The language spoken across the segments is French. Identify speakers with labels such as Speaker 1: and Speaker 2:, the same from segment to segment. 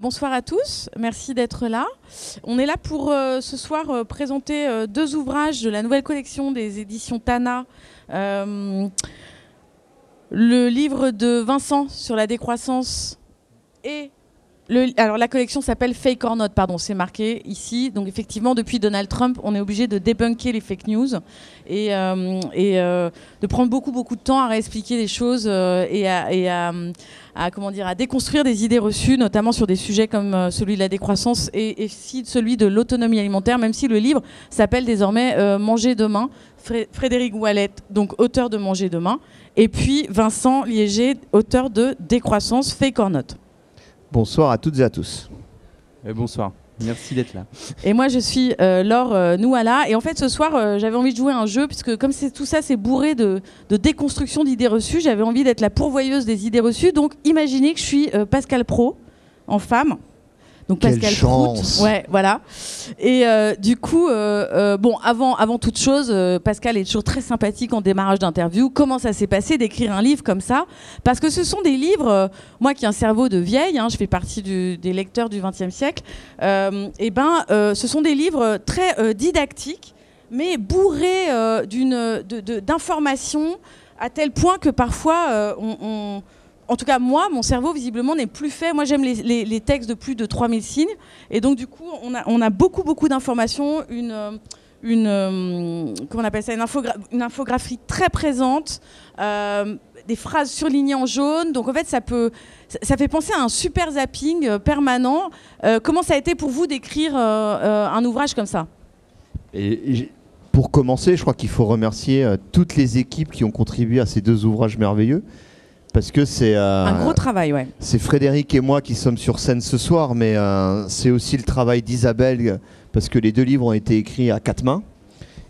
Speaker 1: Bonsoir à tous, merci d'être là. On est là pour euh, ce soir euh, présenter euh, deux ouvrages de la nouvelle collection des éditions Tana. le livre de Vincent sur la décroissance et alors la collection s'appelle Fake or Not, pardon, c'est marqué ici. Donc effectivement, depuis Donald Trump, on est obligé de débunker les fake news et, de prendre beaucoup beaucoup de temps à réexpliquer les choses et à déconstruire des idées reçues, notamment sur des sujets comme euh, celui de la décroissance et, celui de l'autonomie alimentaire, même si le livre s'appelle désormais euh, Manger demain. Frédéric Wallet, donc auteur de Manger demain, et puis Vincent Liéger, auteur de Décroissance, Fake or Not.
Speaker 2: Bonsoir à toutes et à tous.
Speaker 3: Et bonsoir. Merci d'être là.
Speaker 1: Et moi, je suis euh, Laure euh, Nouala. Et en fait, ce soir, euh, j'avais envie de jouer un jeu, puisque comme tout ça, c'est bourré de, de, déconstruction d'idées reçues, j'avais envie d'être la pourvoyeuse des idées reçues. Donc, imaginez que je suis Pascal Pro, en femme.
Speaker 2: Donc Pascal chance.
Speaker 1: ouais, voilà. Et euh, du coup, euh, euh, bon, avant, avant toute chose, Pascal est toujours très sympathique en démarrage d'interview. Comment ça s'est passé d'écrire un livre comme ça? Parce que ce sont des livres, moi qui ai un cerveau de vieille, hein, je fais partie des lecteurs du XXe siècle, et ben, ce sont des livres très didactiques, mais bourrés d'informations à tel point que parfois on en tout cas, moi, mon cerveau, visiblement, n'est plus fait. Moi, j'aime les, textes de plus de 3000 signes. Et donc, du coup, on a, beaucoup, beaucoup d'informations, une, une, euh, comment on appelle ça, une, infographie très présente, euh, des phrases surlignées en jaune. Donc, en fait, ça peut, ça fait penser à un super zapping euh, permanent. comment ça a été pour vous d'écrire un ouvrage comme ça?
Speaker 2: Pour commencer, je crois qu'il faut remercier toutes les équipes qui ont contribué à ces deux ouvrages merveilleux parce que c'est
Speaker 1: euh, un gros travail, ouais.
Speaker 2: C'est Frédéric et moi qui sommes sur scène ce soir, mais euh, c'est aussi le travail d'Isabelle parce que les deux livres ont été écrits à quatre mains.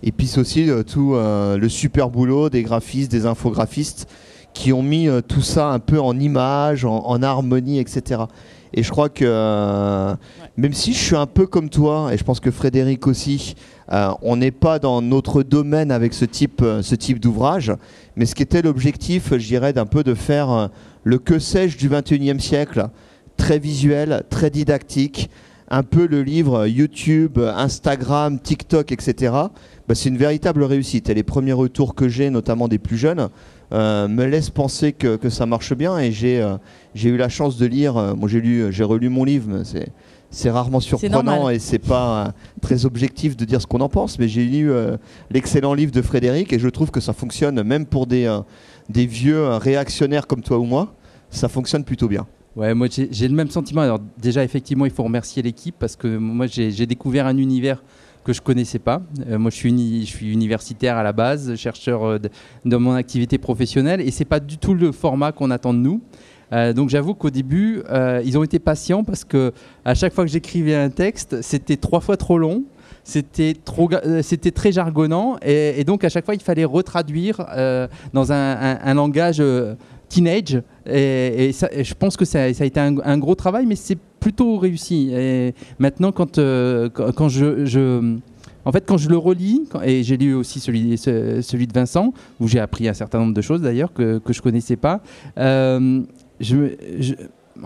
Speaker 2: Et puis c'est aussi euh, tout le super boulot des graphistes, des infographistes qui ont mis tout ça un peu en image, en, harmonie, etc. Et je crois que même si je suis un peu comme toi, et je pense que Frédéric aussi, on n'est pas dans notre domaine avec ce type, ce type d'ouvrage. Mais ce qui était l'objectif, je dirais, d'un peu de faire euh, le que sais-je du 21e siècle, très visuel, très didactique, un peu le livre YouTube, Instagram, TikTok, etc. Bah, c'est une véritable réussite. Et les premiers retours que j'ai, notamment des plus jeunes, euh, me laissent penser que, ça marche bien. Et j'ai euh, eu la chance de lire, moi j'ai relu mon livre, c'est c'est rarement surprenant et c'est pas euh, très objectif de dire ce qu'on en pense, mais j'ai lu euh, l'excellent livre de Frédéric et je trouve que ça fonctionne même pour des, euh, des vieux réactionnaires comme toi ou moi, ça fonctionne plutôt bien.
Speaker 3: Ouais, moi j'ai le même sentiment. Alors déjà effectivement, il faut remercier l'équipe parce que moi j'ai découvert un univers que je connaissais pas. moi, je suis, universitaire à la base, chercheur dans mon activité professionnelle, et c'est pas du tout le format qu'on attend de nous. Euh, donc j'avoue qu'au début, euh, ils ont été patients parce que à chaque fois que j'écrivais un texte, c'était trois fois trop long. C'était trop, euh, très jargonnant et, donc à chaque fois il fallait retraduire dans un, langage teenage et, je pense que ça, a été un, gros travail, mais c'est plutôt réussi. Maintenant, quand, quand, je, en fait, quand je le relis, et j'ai lu aussi celui, celui de Vincent, où j'ai appris un certain nombre de choses d'ailleurs que, que je connaissais pas, en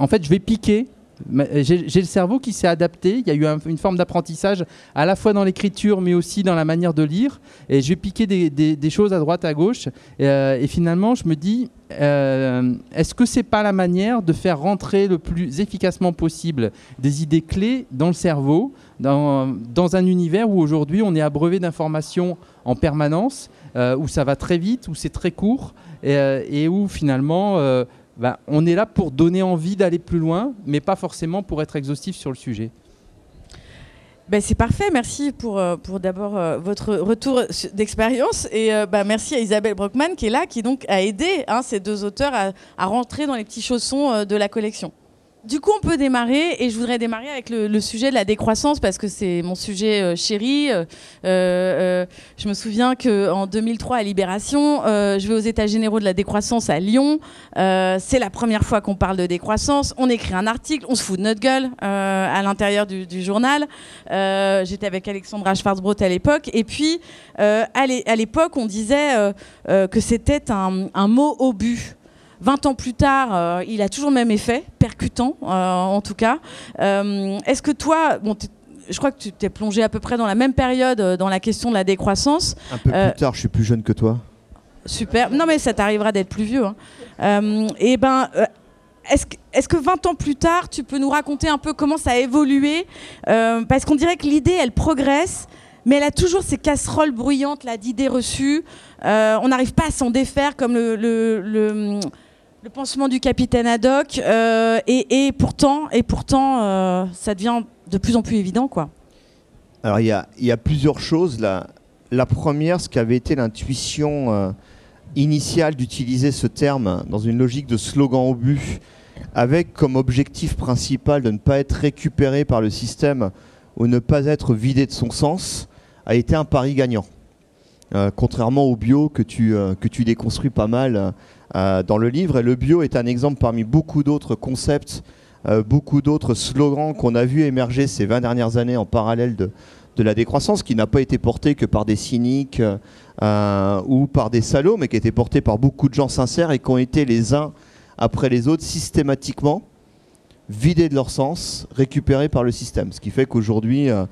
Speaker 3: fait, je vais piquer. J'ai le cerveau qui s'est adapté. Il y a eu une forme d'apprentissage à la fois dans l'écriture, mais aussi dans la manière de lire. Et je vais piquer des, choses à droite, à gauche. Et, euh, finalement, je me dis, euh, est-ce que c'est pas la manière de faire rentrer le plus efficacement possible des idées clés dans le cerveau, dans, un univers où aujourd'hui on est abreuvé d'informations en permanence, euh, où ça va très vite, où c'est très court, et où finalement ben, on est là pour donner envie d'aller plus loin, mais pas forcément pour être exhaustif sur le sujet.
Speaker 1: Ben c'est parfait, merci pour, euh, d'abord euh, votre retour d'expérience et euh, ben, merci à Isabelle Brockman qui est là, qui donc a aidé hein, ces deux auteurs à, rentrer dans les petits chaussons de la collection. Du coup, on peut démarrer et je voudrais démarrer avec le, sujet de la décroissance parce que c'est mon sujet euh, chéri. Euh, euh, je me souviens qu'en 2003 à Libération, je vais aux États généraux de la décroissance à Lyon. c'est la première fois qu'on parle de décroissance. On écrit un article, on se fout de notre gueule à l'intérieur du, journal. J'étais avec Alexandra Schwarzbrot à l'époque. Et puis, à l'époque, on disait que c'était un, un mot obus 20 ans plus tard, il a toujours le même effet, percutant en tout cas. Est-ce que toi, bon, je crois que tu t'es plongé à peu près dans la même période dans la question de la décroissance.
Speaker 2: Un peu plus tard, je suis plus jeune que toi.
Speaker 1: Super. Non, mais ça t'arrivera d'être plus vieux. Hein. et ben, est-ce que, 20 ans plus tard, tu peux nous raconter un peu comment ça a évolué? Euh, Parce qu'on dirait que l'idée, elle progresse, mais elle a toujours ces casseroles bruyantes d'idées reçues. Euh, on n'arrive pas à s'en défaire, comme le, le, pansement du capitaine Haddock. Euh, et, pourtant, et pourtant ça devient de plus en plus évident. quoi.
Speaker 2: Alors, il y a, plusieurs choses. La, première, ce qui avait été l'intuition initiale d'utiliser ce terme dans une logique de slogan au but avec comme objectif principal de ne pas être récupéré par le système ou ne pas être vidé de son sens, a été un pari gagnant. Euh, contrairement au bio que tu, euh, déconstruis pas mal euh, dans le livre. Et le bio est un exemple parmi beaucoup d'autres concepts, beaucoup d'autres slogans qu'on a vu émerger ces 20 dernières années en parallèle de, de la décroissance, qui n'a pas été porté que par des cyniques ou par des salauds, mais qui a été porté par beaucoup de gens sincères et qui ont été les uns après les autres systématiquement vidés de leur sens, récupérés par le système. Ce qui fait qu'aujourd'hui, euh,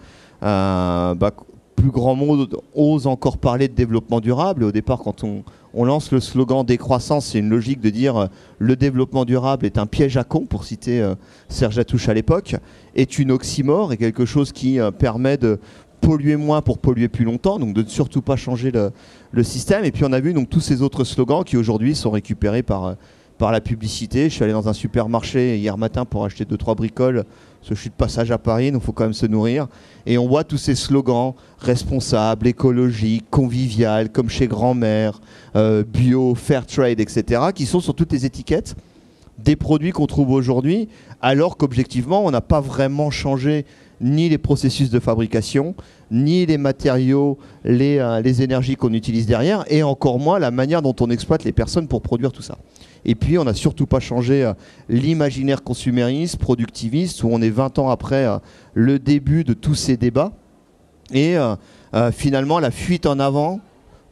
Speaker 2: euh, bah, plus grand monde ose encore parler de développement durable. Au départ, quand on, lance le slogan décroissance, c'est une logique de dire euh, le développement durable est un piège à con, pour citer Serge Atouche à l'époque, est une oxymore et quelque chose qui permet de polluer moins pour polluer plus longtemps, donc de ne surtout pas changer le, le, système. Et puis on a vu donc tous ces autres slogans qui aujourd'hui sont récupérés par par la publicité. Je suis allé dans un supermarché hier matin pour acheter 2-3 bricoles, parce que je suis de passage à Paris, donc il faut quand même se nourrir. Et on voit tous ces slogans responsables, écologiques, convivial, comme chez grand-mère, euh, bio, fair trade, etc., qui sont sur toutes les étiquettes des produits qu'on trouve aujourd'hui, alors qu'objectivement, on n'a pas vraiment changé ni les processus de fabrication, ni les matériaux, les, euh, les énergies qu'on utilise derrière, et encore moins la manière dont on exploite les personnes pour produire tout ça. Et puis, on n'a surtout pas changé euh, l'imaginaire consumériste, productiviste, où on est 20 ans après euh, le début de tous ces débats. Et finalement, la fuite en avant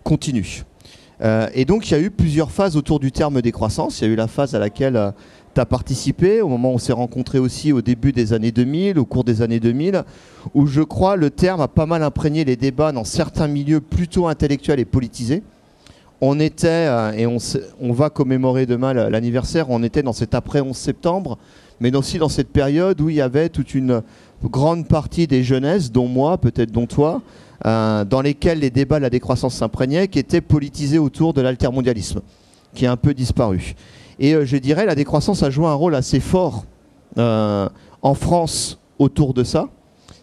Speaker 2: continue. et donc, il y a eu plusieurs phases autour du terme décroissance. Il y a eu la phase à laquelle tu as participé, au moment où on s'est rencontré aussi au début des années 2000, au cours des années 2000, où je crois le terme a pas mal imprégné les débats dans certains milieux plutôt intellectuels et politisés on était, euh, et on, va commémorer demain l'anniversaire, on était dans cet après 11 septembre, mais aussi dans cette période où il y avait toute une grande partie des jeunesses, dont moi, peut-être dont toi, euh, dans lesquels les débats de la décroissance s'imprégnaient, qui étaient politisés autour de l'altermondialisme, qui a un peu disparu. Et euh, je dirais, la décroissance a joué un rôle assez fort en France autour de ça,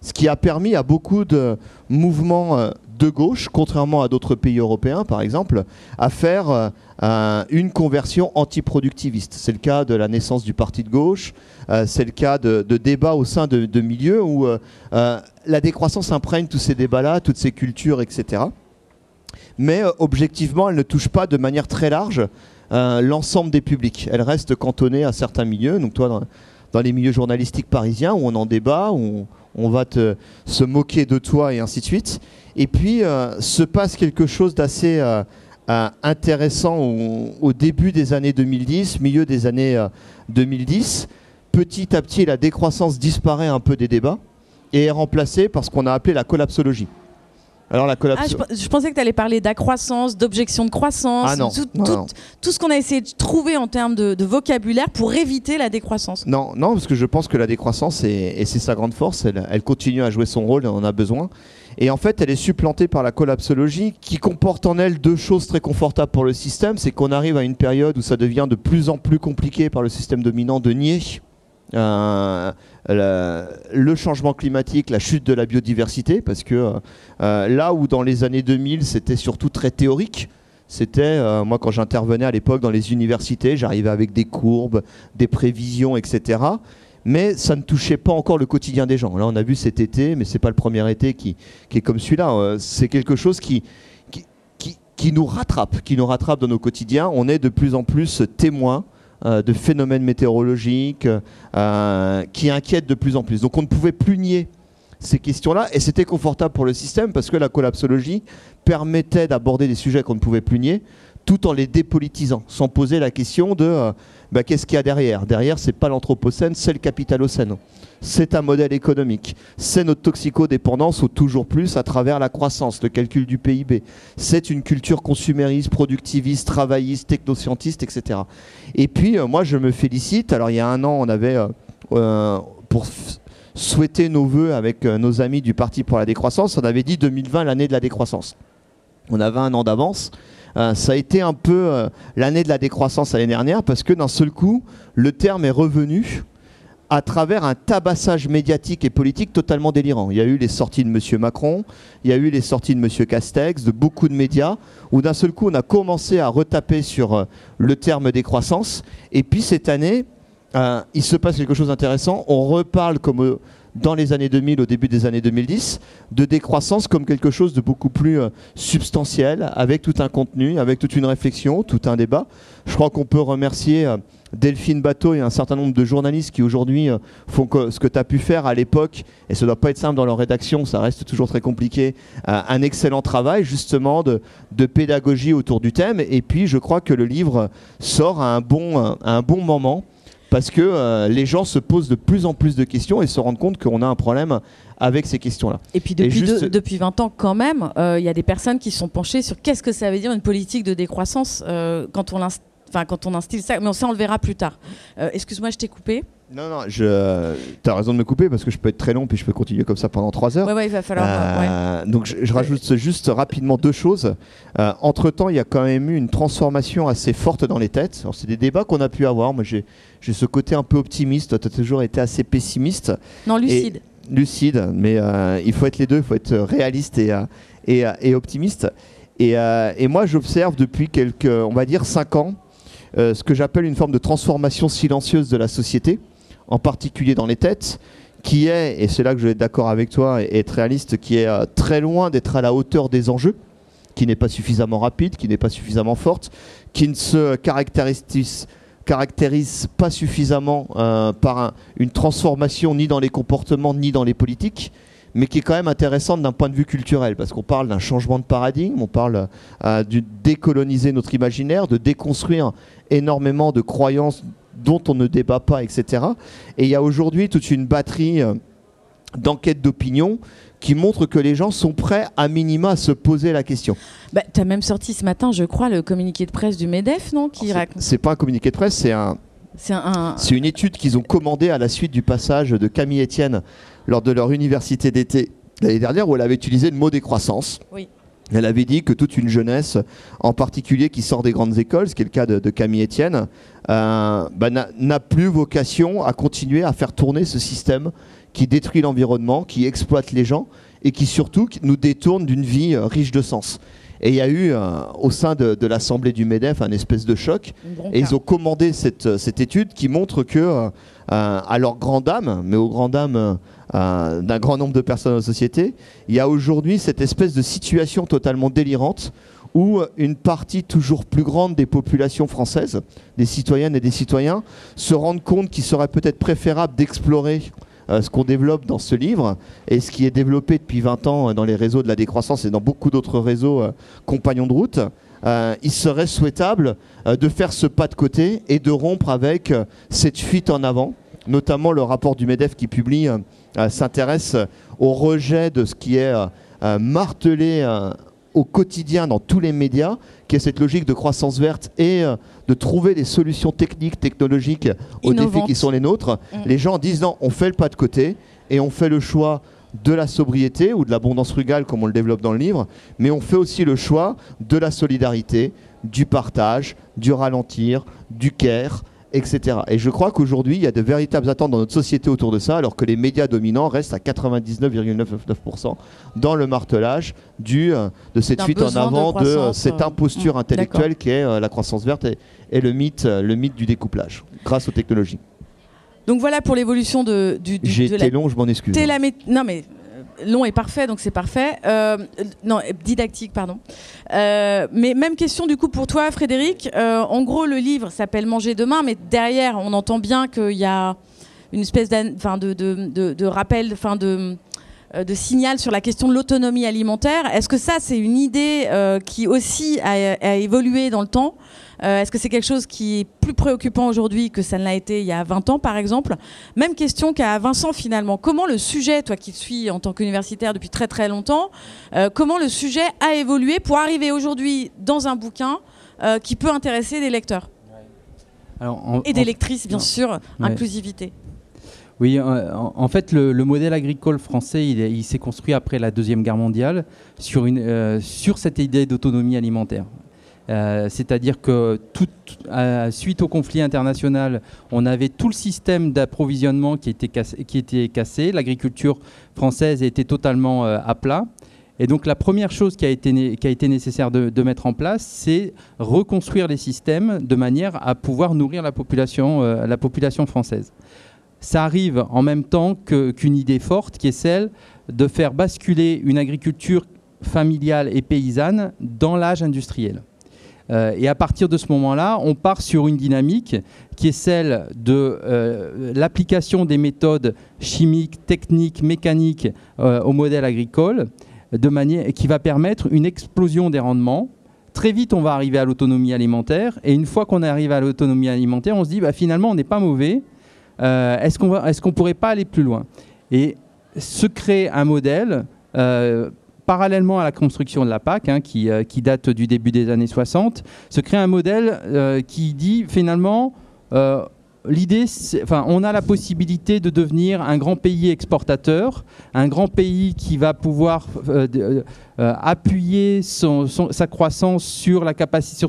Speaker 2: ce qui a permis à beaucoup de mouvements de gauche, contrairement à d'autres pays européens par exemple, à faire euh, une conversion antiproductiviste. C'est le cas de la naissance du parti de gauche, euh, c'est le cas de, débats au sein de, milieux où euh, la décroissance imprègne tous ces débats-là, toutes ces cultures, etc. Mais objectivement, elle ne touche pas de manière très large l'ensemble des publics. Elle reste cantonnée à certains milieux. Donc toi, dans, les milieux journalistiques parisiens, où on en débat, où on, va te, se moquer de toi et ainsi de suite. Et puis euh, se passe quelque chose d'assez euh, euh, intéressant au, début des années 2010, milieu des années 2010. Petit à petit, la décroissance disparaît un peu des débats et est remplacée par ce qu'on a appelé la collapsologie.
Speaker 1: Alors la ah, je, pensais que tu allais parler d'accroissance, d'objection de croissance,
Speaker 2: ah
Speaker 1: tout, ce qu'on a essayé de trouver en termes de, vocabulaire pour éviter la décroissance.
Speaker 2: Non, non, parce que je pense que la décroissance, et c'est sa grande force, elle, elle, continue à jouer son rôle, on en a besoin. Et en fait, elle est supplantée par la collapsologie qui comporte en elle deux choses très confortables pour le système. C'est qu'on arrive à une période où ça devient de plus en plus compliqué par le système dominant de nier euh, le changement climatique, la chute de la biodiversité, parce que euh, euh, là où dans les années 2000 c'était surtout très théorique, c'était, moi quand j'intervenais à l'époque dans les universités, j'arrivais avec des courbes, des prévisions, etc mais ça ne touchait pas encore le quotidien des gens. Là, on a vu cet été, mais c'est pas le premier été qui, est comme celui-là. C'est quelque chose qui, qui, nous rattrape, qui nous rattrape dans nos quotidiens. On est de plus en plus témoins euh, de phénomènes météorologiques euh, qui inquiètent de plus en plus. Donc on ne pouvait plus nier ces questions-là, et c'était confortable pour le système parce que la collapsologie permettait d'aborder des sujets qu'on ne pouvait plus nier, tout en les dépolitisant, sans poser la question de euh, bah, qu'est-ce qu'il y a derrière? Derrière, c'est pas l'anthropocène, c'est le capitalocène. C'est un modèle économique. C'est notre toxicodépendance au toujours plus à travers la croissance, le calcul du PIB. C'est une culture consumériste, productiviste, travailliste, technoscientiste, etc. Et puis, euh, moi, je me félicite. Alors, il y a un an, on avait, euh, pour souhaiter nos voeux avec nos amis du Parti pour la décroissance, on avait dit 2020 l'année de la décroissance. On avait un an d'avance. Euh, ça a été un peu euh, l'année de la décroissance l'année dernière parce que d'un seul coup, le terme est revenu à travers un tabassage médiatique et politique totalement délirant. Il y a eu les sorties de M. Macron, il y a eu les sorties de M. Castex, de beaucoup de médias, où d'un seul coup on a commencé à retaper sur euh, le terme décroissance. Et puis cette année, il se passe quelque chose d'intéressant. On reparle comme dans les années 2000, au début des années 2010, de décroissance comme quelque chose de beaucoup plus euh, substantiel, avec tout un contenu, avec toute une réflexion, tout un débat. Je crois qu'on peut remercier euh, Delphine Bateau et un certain nombre de journalistes qui aujourd'hui euh, font ce que tu as pu faire à l'époque, et ce ne doit pas être simple dans leur rédaction, ça reste toujours très compliqué, un excellent travail justement de, pédagogie autour du thème. Et puis je crois que le livre sort à un bon, à un bon moment parce que euh, les gens se posent de plus en plus de questions et se rendent compte qu'on a un problème avec ces questions-là.
Speaker 1: Et puis depuis, depuis 20 ans quand même, euh, il y a des personnes qui sont penchées sur qu'est-ce que ça veut dire une politique de décroissance euh, quand on Enfin, quand on instille ça, mais ça on le verra plus tard. Excuse-moi, je t'ai coupé.
Speaker 2: Non, non, je... tu as raison de me couper parce que je peux être très long puis je peux continuer comme ça pendant 3 heures.
Speaker 1: Ouais, ouais, il va falloir.
Speaker 2: Euh, donc je, rajoute juste rapidement deux choses. Euh, entre temps, il y a quand même eu une transformation assez forte dans les têtes. C'est des débats qu'on a pu avoir. Moi, j'ai ce côté un peu optimiste. Tu as toujours été assez pessimiste.
Speaker 1: Non, lucide.
Speaker 2: lucide, mais euh, il faut être les deux. Il faut être réaliste et, et, et optimiste. Et, et moi, j'observe depuis quelques, on va dire, 5 ans, ce que j'appelle une forme de transformation silencieuse de la société en particulier dans les têtes, qui est, et c'est là que je vais être d'accord avec toi, et être réaliste, qui est euh, très loin d'être à la hauteur des enjeux, qui n'est pas suffisamment rapide, qui n'est pas suffisamment forte, qui ne se caractérise, caractérise pas suffisamment euh, par une transformation ni dans les comportements ni dans les politiques, mais qui est quand même intéressante d'un point de vue culturel, parce qu'on parle d'un changement de paradigme, on parle euh, de décoloniser notre imaginaire, de déconstruire énormément de croyances dont on ne débat pas, etc. Et il y a aujourd'hui toute une batterie euh, d'enquêtes d'opinion qui montre que les gens sont prêts à minima à se poser la question.
Speaker 1: Bah, tu as même sorti ce matin, je crois, le communiqué de presse du MEDEF, non qui
Speaker 2: C'est pas un communiqué de presse, c'est un, c'est un... une étude qu'ils ont commandée à la suite du passage de Camille Etienne lors de leur université d'été l'année dernière où elle avait utilisé le mot décroissance.
Speaker 1: Oui.
Speaker 2: Elle avait dit que toute une jeunesse, en particulier qui sort des grandes écoles, ce qui est le cas de, Camille Etienne, euh, bah, n'a plus vocation à continuer à faire tourner ce système qui détruit l'environnement, qui exploite les gens et qui surtout nous détourne d'une vie euh, riche de sens. Et il y a eu euh, au sein de, l'Assemblée du MEDEF un espèce de choc. Et ils ont commandé cette, cette étude qui montre que, à leur grand dame, mais aux grand dames euh, d'un grand nombre de personnes dans la société, il y a aujourd'hui cette espèce de situation totalement délirante où une partie toujours plus grande des populations françaises, des citoyennes et des citoyens, se rendent compte qu'il serait peut-être préférable d'explorer euh, ce qu'on développe dans ce livre et ce qui est développé depuis 20 ans dans les réseaux de la décroissance et dans beaucoup d'autres réseaux euh, compagnons de route. il serait souhaitable de faire ce pas de côté et de rompre avec cette fuite en avant, notamment le rapport du MEDEF qui publie euh, s'intéresse au rejet de ce qui est euh, euh, martelé au quotidien dans tous les médias, qui est cette logique de croissance verte et de trouver des solutions techniques, technologiques aux défis qui sont les nôtres. Mm. Les gens disent non, on fait le pas de côté et on fait le choix de la sobriété ou de l'abondance frugale comme on le développe dans le livre, mais on fait aussi le choix de la solidarité, du partage, du ralentir, du care, etc. Et je crois qu'aujourd'hui, il y a de véritables attentes dans notre société autour de ça, alors que les médias dominants restent à 99,99% dans le martelage du, euh, de cette fuite en avant, de, euh, cette imposture mmh, intellectuelle qui est euh, la croissance verte et, le, mythe, le mythe du découplage, grâce aux technologies.
Speaker 1: Donc voilà pour l'évolution de, du,
Speaker 2: J'ai été long, je m'en excuse.
Speaker 1: Non mais long et parfait, donc c'est parfait. Euh, non, didactique, pardon. Euh, mais même question du coup pour toi, Frédéric. Euh, en gros, le livre s'appelle Manger demain, mais derrière, on entend bien qu'il y a une espèce de, de, de, de, rappel, enfin de de signal sur la question de l'autonomie alimentaire. Est-ce que ça, c'est une idée qui aussi a, évolué dans le temps? Est-ce que c'est quelque chose qui est plus préoccupant aujourd'hui que ça ne l'a été il y a 20 ans, par exemple? Même question qu'à Vincent, finalement. Comment le sujet, toi qui suis en tant qu'universitaire depuis très très longtemps, comment le sujet a évolué pour arriver aujourd'hui dans un bouquin qui peut intéresser des lecteurs? Et des lectrices, bien sûr, inclusivité.
Speaker 3: Oui, en, fait, le, modèle agricole français, il, s'est construit après la Deuxième Guerre mondiale sur, euh, cette idée d'autonomie alimentaire. Euh, c'est-à-dire que suite au conflit international, on avait tout le système d'approvisionnement qui, était cassé. L'agriculture française était totalement euh, à plat. Et donc la première chose qui a été, nécessaire de, mettre en place, c'est reconstruire les systèmes de manière à pouvoir nourrir euh, la population française. Ça arrive en même temps qu'une idée forte qui est celle de faire basculer une agriculture familiale et paysanne dans l'âge industriel. Euh, et à partir de ce moment-là, on part sur une dynamique qui est celle de euh, l'application des méthodes chimiques, techniques, mécaniques au modèle agricole de manière qui va permettre une explosion des rendements. Très vite, on va arriver à l'autonomie alimentaire. Et une fois qu'on arrive à l'autonomie alimentaire, on se dit bah, finalement, on n'est pas mauvais. Euh, est-ce qu'on qu'on pourrait pas aller plus loin? Et se crée un modèle euh, parallèlement à la construction de la PAC, hein, qui, euh, qui, date du début des années 60, se crée un modèle qui dit finalement l'idée, enfin, on a la possibilité de devenir un grand pays exportateur, un grand pays qui va pouvoir euh, euh, euh, appuyer sa croissance sur,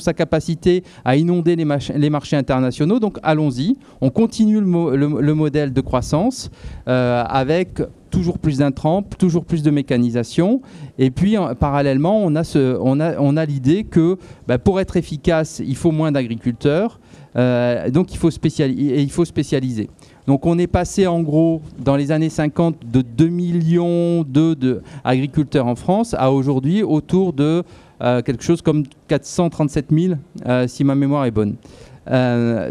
Speaker 3: sa capacité à inonder les, marchés internationaux. Donc allons-y, on continue le, modèle de croissance avec toujours plus d'intrants, toujours plus de mécanisation. Et puis, parallèlement, on a l'idée que bah, pour être efficace, il faut moins d'agriculteurs. Euh, donc il faut, spécialiser. Donc on est passé en gros dans les années 50 de 2 millions d'agriculteurs en France à aujourd'hui autour de euh, quelque chose comme 437 000 euh, si ma mémoire est bonne.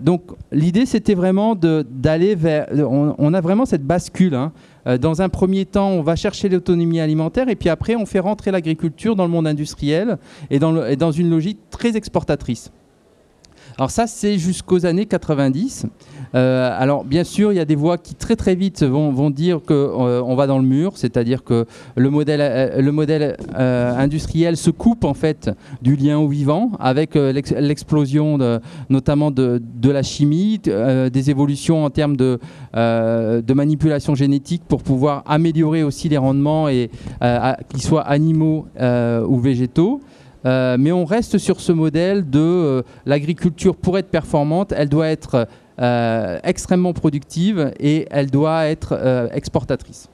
Speaker 3: donc l'idée c'était vraiment d'aller vers... On, a vraiment cette bascule. Hein. Dans un premier temps, on va chercher l'autonomie alimentaire et puis après, on fait rentrer l'agriculture dans le monde industriel et dans une logique très exportatrice. Alors ça, c'est jusqu'aux années 90. Euh, alors bien sûr, il y a des voix qui très très vite vont, dire qu'on euh, va dans le mur, c'est-à-dire que le modèle, euh, industriel se coupe en fait du lien au vivant avec l'explosion notamment de, la chimie, des évolutions en termes de, manipulation génétique pour pouvoir améliorer aussi les rendements qu'ils soient animaux ou végétaux. Euh, mais on reste sur ce modèle de euh, l'agriculture pour être performante, elle doit être euh, extrêmement productive et elle doit être exportatrice.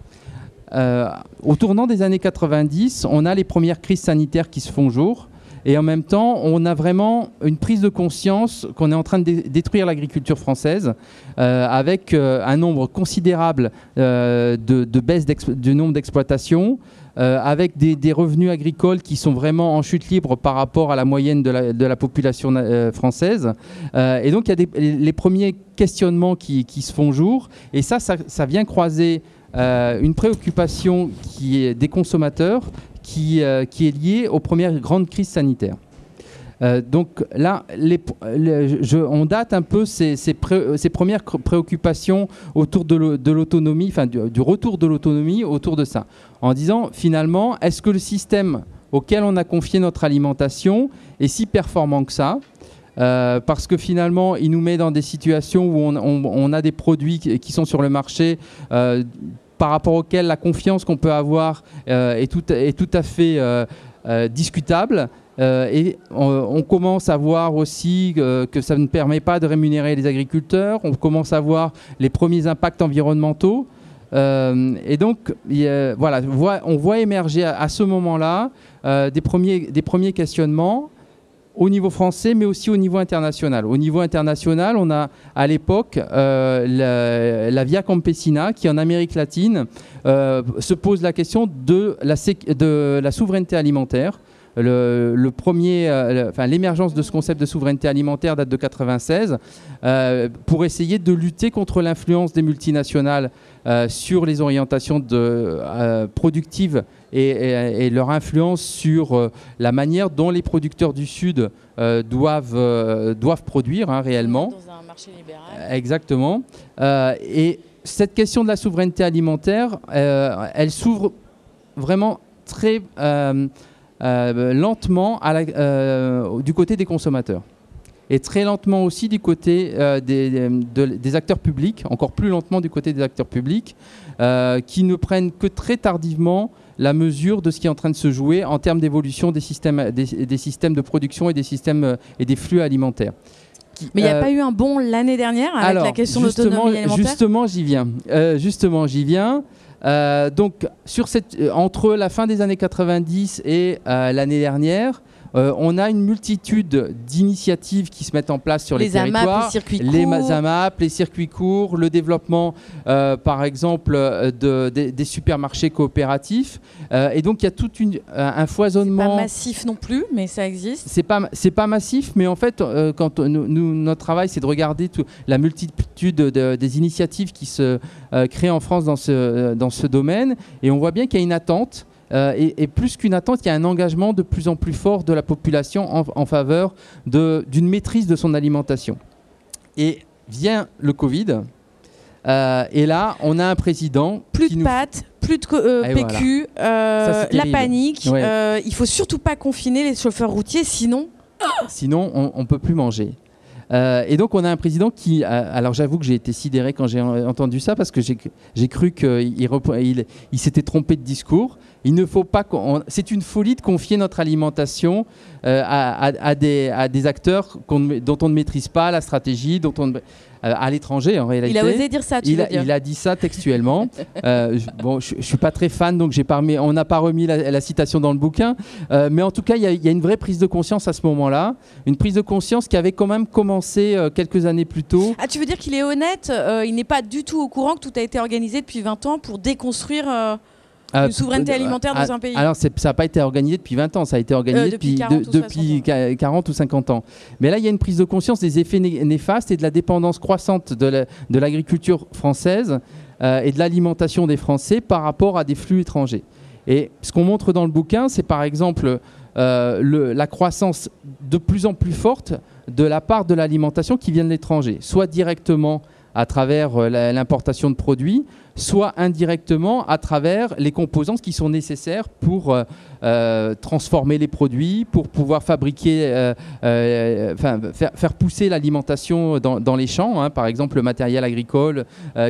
Speaker 3: au tournant des années 90, on a les premières crises sanitaires qui se font jour. Et en même temps, on a vraiment une prise de conscience qu'on est en train de détruire l'agriculture française avec un nombre considérable de, de, baisse du nombre d'exploitations, euh, avec des, revenus agricoles qui sont vraiment en chute libre par rapport à la moyenne de la, population euh, française. Euh, et donc il y a les premiers questionnements qui, se font jour, et ça, ça, vient croiser une préoccupation qui est des consommateurs, qui est liée aux premières grandes crises sanitaires. Euh, donc là, on date un peu ces, premières préoccupations autour de l'autonomie, enfin du, retour de l'autonomie autour de ça, en disant finalement, est-ce que le système auquel on a confié notre alimentation est si performant que ça? Euh, parce que finalement, il nous met dans des situations où on, a des produits qui, sont sur le marché euh, par rapport auxquels la confiance qu'on peut avoir est, tout, à fait discutable. Euh, et on, commence à voir aussi euh, que ça ne permet pas de rémunérer les agriculteurs. On commence à voir les premiers impacts environnementaux. Euh, et donc, voilà, on voit émerger à, ce moment-là des, premiers, des premiers questionnements au niveau français, mais aussi au niveau international. Au niveau international, on a à l'époque la, Via Campesina, qui en Amérique latine se pose la question de la, de la souveraineté alimentaire. Le, premier, enfin, l'émergence de ce concept de souveraineté alimentaire date de 96 pour essayer de lutter contre l'influence des multinationales sur les orientations de, productives et, leur influence sur la manière dont les producteurs du Sud doivent, doivent produire hein, réellement.
Speaker 1: Dans un marché libéral.
Speaker 3: Exactement. et cette question de la souveraineté alimentaire, elle s'ouvre vraiment très euh, euh, lentement euh, du côté des consommateurs et très lentement aussi du côté des, acteurs publics, encore plus lentement du côté des acteurs publics, qui ne prennent que très tardivement la mesure de ce qui est en train de se jouer en termes d'évolution des systèmes, des, systèmes de production et des systèmes et des flux alimentaires.
Speaker 1: Mais il n'y a pas eu un bon l'année dernière avec la question de l'autonomie alimentaire?
Speaker 3: Justement, j'y viens. justement, j'y viens. Euh, donc, sur cette, euh, entre la fin des années 90 et euh, l'année dernière, on a une multitude d'initiatives qui se mettent en place sur les, territoires.
Speaker 1: AMAP, les circuits courts.
Speaker 3: AMAP, les circuits courts, le développement, par exemple, de, des supermarchés coopératifs. et donc, il y a tout un foisonnement.
Speaker 1: Pas massif non plus, mais ça existe.
Speaker 3: C'est pas, c'est pas massif, mais en fait, quand nous, notre travail, c'est de regarder tout, la multitude des initiatives qui se créent en France dans ce, dans ce domaine. Et on voit bien qu'il y a une attente. Euh, et, plus qu'une attente, il y a un engagement de plus en plus fort de la population en, faveur d'une maîtrise de son alimentation. Et vient le Covid. Euh, et là, on a un président.
Speaker 1: Plus de pâtes, plus de euh, PQ, la panique. il faut surtout pas confiner les chauffeurs routiers, sinon.
Speaker 3: Sinon, on ne peut plus manger. Euh, et donc on a un président qui, alors j'avoue que j'ai été sidéré quand j'ai entendu ça parce que j'ai cru qu'il il, il s'était trompé de discours. Il ne faut pas. C'est une folie de confier notre alimentation euh, à, des, à, des, acteurs dont on ne maîtrise pas la stratégie, dont on euh, à l'étranger en réalité.
Speaker 1: Il a osé dire ça. Tu
Speaker 3: il,
Speaker 1: veux
Speaker 3: a,
Speaker 1: dire.
Speaker 3: il a dit ça textuellement. euh, je, bon, je, suis pas très fan, donc j'ai pas on n'a pas remis la, citation dans le bouquin, euh, mais en tout cas, il y, y, a une vraie prise de conscience à ce moment-là, une prise de conscience qui avait quand même commencé quelques années plus tôt.
Speaker 1: Ah, tu veux dire qu'il est honnête Il n'est pas du tout au courant que tout a été organisé depuis 20 ans pour déconstruire une souveraineté alimentaire dans un pays
Speaker 3: Alors, ça n'a pas été organisé depuis 20 ans, ça a été organisé depuis, depuis, 40, ou 50 ans. Mais là, il y a une prise de conscience des effets néfastes et de la dépendance croissante de l'agriculture française euh, et de l'alimentation des Français par rapport à des flux étrangers. Et ce qu'on montre dans le bouquin, c'est par exemple euh, le, la croissance de plus en plus forte de la part de l'alimentation qui vient de l'étranger, soit directement à travers euh, l'importation de produits, soit indirectement à travers les composantes qui sont nécessaires pour euh, euh, transformer les produits, pour pouvoir fabriquer, enfin, faire, pousser l'alimentation dans, les champs. Hein. par exemple, le matériel agricole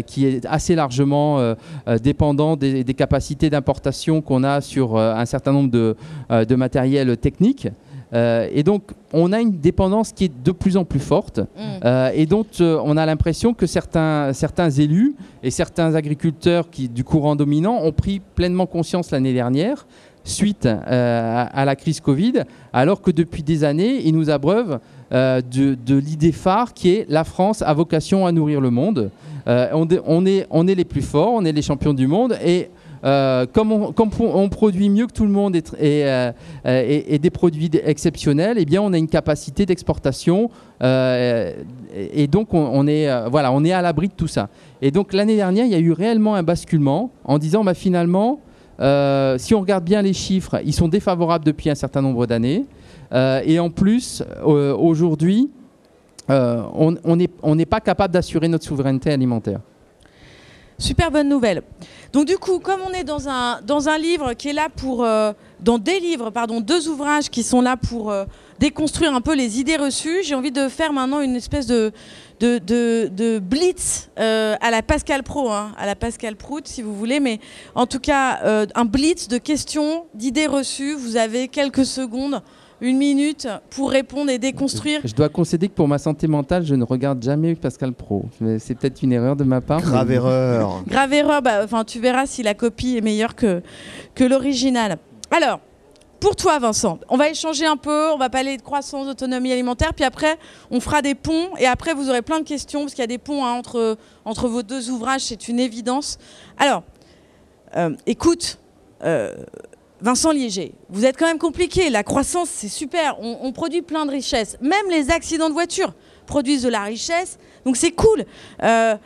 Speaker 3: qui est assez largement dépendant des, capacités d'importation qu'on a sur un certain nombre de, de matériels techniques. Euh, et donc, on a une dépendance qui est de plus en plus forte mm. euh, et dont euh, on a l'impression que certains, certains élus et certains agriculteurs qui, du courant dominant ont pris pleinement conscience l'année dernière suite à, la crise Covid, alors que depuis des années, ils nous abreuvent de, de l'idée phare qui est la France a vocation à nourrir le monde. On, on, est, on est les plus forts, on est les champions du monde et euh, comme, on, produit mieux que tout le monde et, euh, des produits exceptionnels, eh bien, on a une capacité d'exportation euh, et, donc on, est, voilà, on est à l'abri de tout ça. Et donc l'année dernière, il y a eu réellement un basculement en disant bah, finalement, si on regarde bien les chiffres, ils sont défavorables depuis un certain nombre d'années. et en plus, aujourd'hui, on n'est pas capable d'assurer notre souveraineté alimentaire.
Speaker 1: Super bonne nouvelle. Donc du coup, comme on est dans un, dans un livre qui est là pour... Euh, dans des livres, pardon, deux ouvrages qui sont là pour euh, déconstruire un peu les idées reçues, j'ai envie de faire maintenant une espèce de, de, de, blitz euh, à la Pascal Pro, hein, à la Pascal Prout si vous voulez, mais en tout cas, un blitz de questions, d'idées reçues. Vous avez quelques secondes une minute pour répondre et déconstruire.
Speaker 3: Je dois concéder que pour ma santé mentale, je ne regarde jamais Pascal Pro. C'est peut-être une erreur de ma part.
Speaker 2: Grave erreur.
Speaker 1: Grave erreur, bah, enfin, tu verras si la copie est meilleure que, que l'original. Alors, pour toi, Vincent, on va échanger un peu, on va parler de croissance, d'autonomie alimentaire, puis après, on fera des ponts, et après, vous aurez plein de questions, parce qu'il y a des ponts hein, entre, entre vos deux ouvrages, c'est une évidence. Alors, euh, écoute, euh, Vincent Liéger, vous êtes quand même compliqué. La croissance, c'est super. On, on produit plein de richesses. Même les accidents de voiture produisent de la richesse. Donc c'est cool. Euh,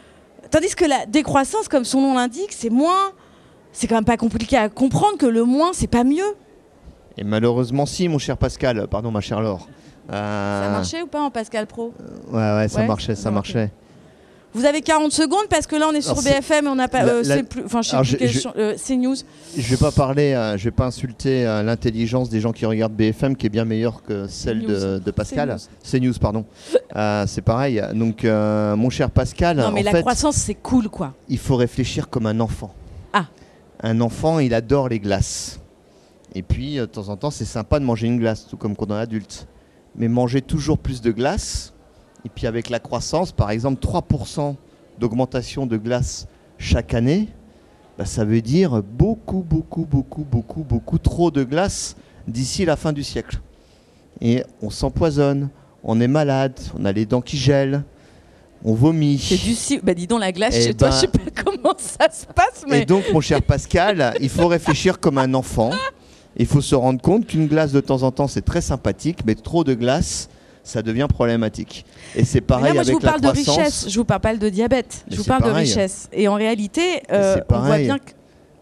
Speaker 1: tandis que la décroissance, comme son nom l'indique, c'est moins. C'est quand même pas compliqué à comprendre que le moins, c'est pas mieux.
Speaker 2: Et malheureusement, si, mon cher Pascal, pardon, ma chère Laure. Euh,
Speaker 1: Ça marchait ou pas en Pascal Pro?
Speaker 2: Ouais, ouais, ça
Speaker 1: Ouais
Speaker 2: marchait, ça marchait.
Speaker 1: Vous avez 40 secondes parce que là on est sur BFM et on n'a pas. euh,
Speaker 2: la-
Speaker 1: c'est plus. Enfin, je sais plus
Speaker 2: je-
Speaker 1: quelle
Speaker 2: je-
Speaker 1: cha- euh, CNews.
Speaker 2: Je vais pas parler, euh, je vais pas insulter euh, l'intelligence des gens qui regardent BFM, qui est bien meilleure que celle de, de Pascal.
Speaker 1: CNews.
Speaker 2: CNews, pardon. C'est pareil. Donc, mon cher Pascal,
Speaker 1: Non, mais
Speaker 2: en
Speaker 1: la
Speaker 2: fait,
Speaker 1: croissance c'est cool quoi.
Speaker 2: il faut réfléchir comme un enfant.
Speaker 1: Ah.
Speaker 2: Un enfant, il adore les glaces. Et puis, de temps en temps, c'est sympa de manger une glace, tout comme quand on est adulte. Mais manger toujours plus de glace, et puis avec la croissance, par exemple, 3% d'augmentation de glace chaque année, bah, ça veut dire beaucoup, beaucoup, beaucoup, beaucoup, beaucoup trop de glace d'ici la fin du siècle. Et on s'empoisonne, on est malade, on a les dents qui gèlent, on vomit.
Speaker 1: C'est du ci- Bah dis donc la glace
Speaker 2: Eh
Speaker 1: chez toi,
Speaker 2: ben-
Speaker 1: je sais pas comment ça se passe, mais.
Speaker 2: Et donc, mon cher Pascal, il faut réfléchir comme un enfant. Il faut se rendre compte qu'une glace de temps en temps, c'est très sympathique, mais trop de glace, ça devient problématique. Et c'est pareil
Speaker 1: là, moi,
Speaker 2: avec
Speaker 1: je vous
Speaker 2: la
Speaker 1: parle de richesse, je vous parle pas de diabète,
Speaker 2: Mais
Speaker 1: je vous parle de richesse. Et en réalité, euh, on voit bien que.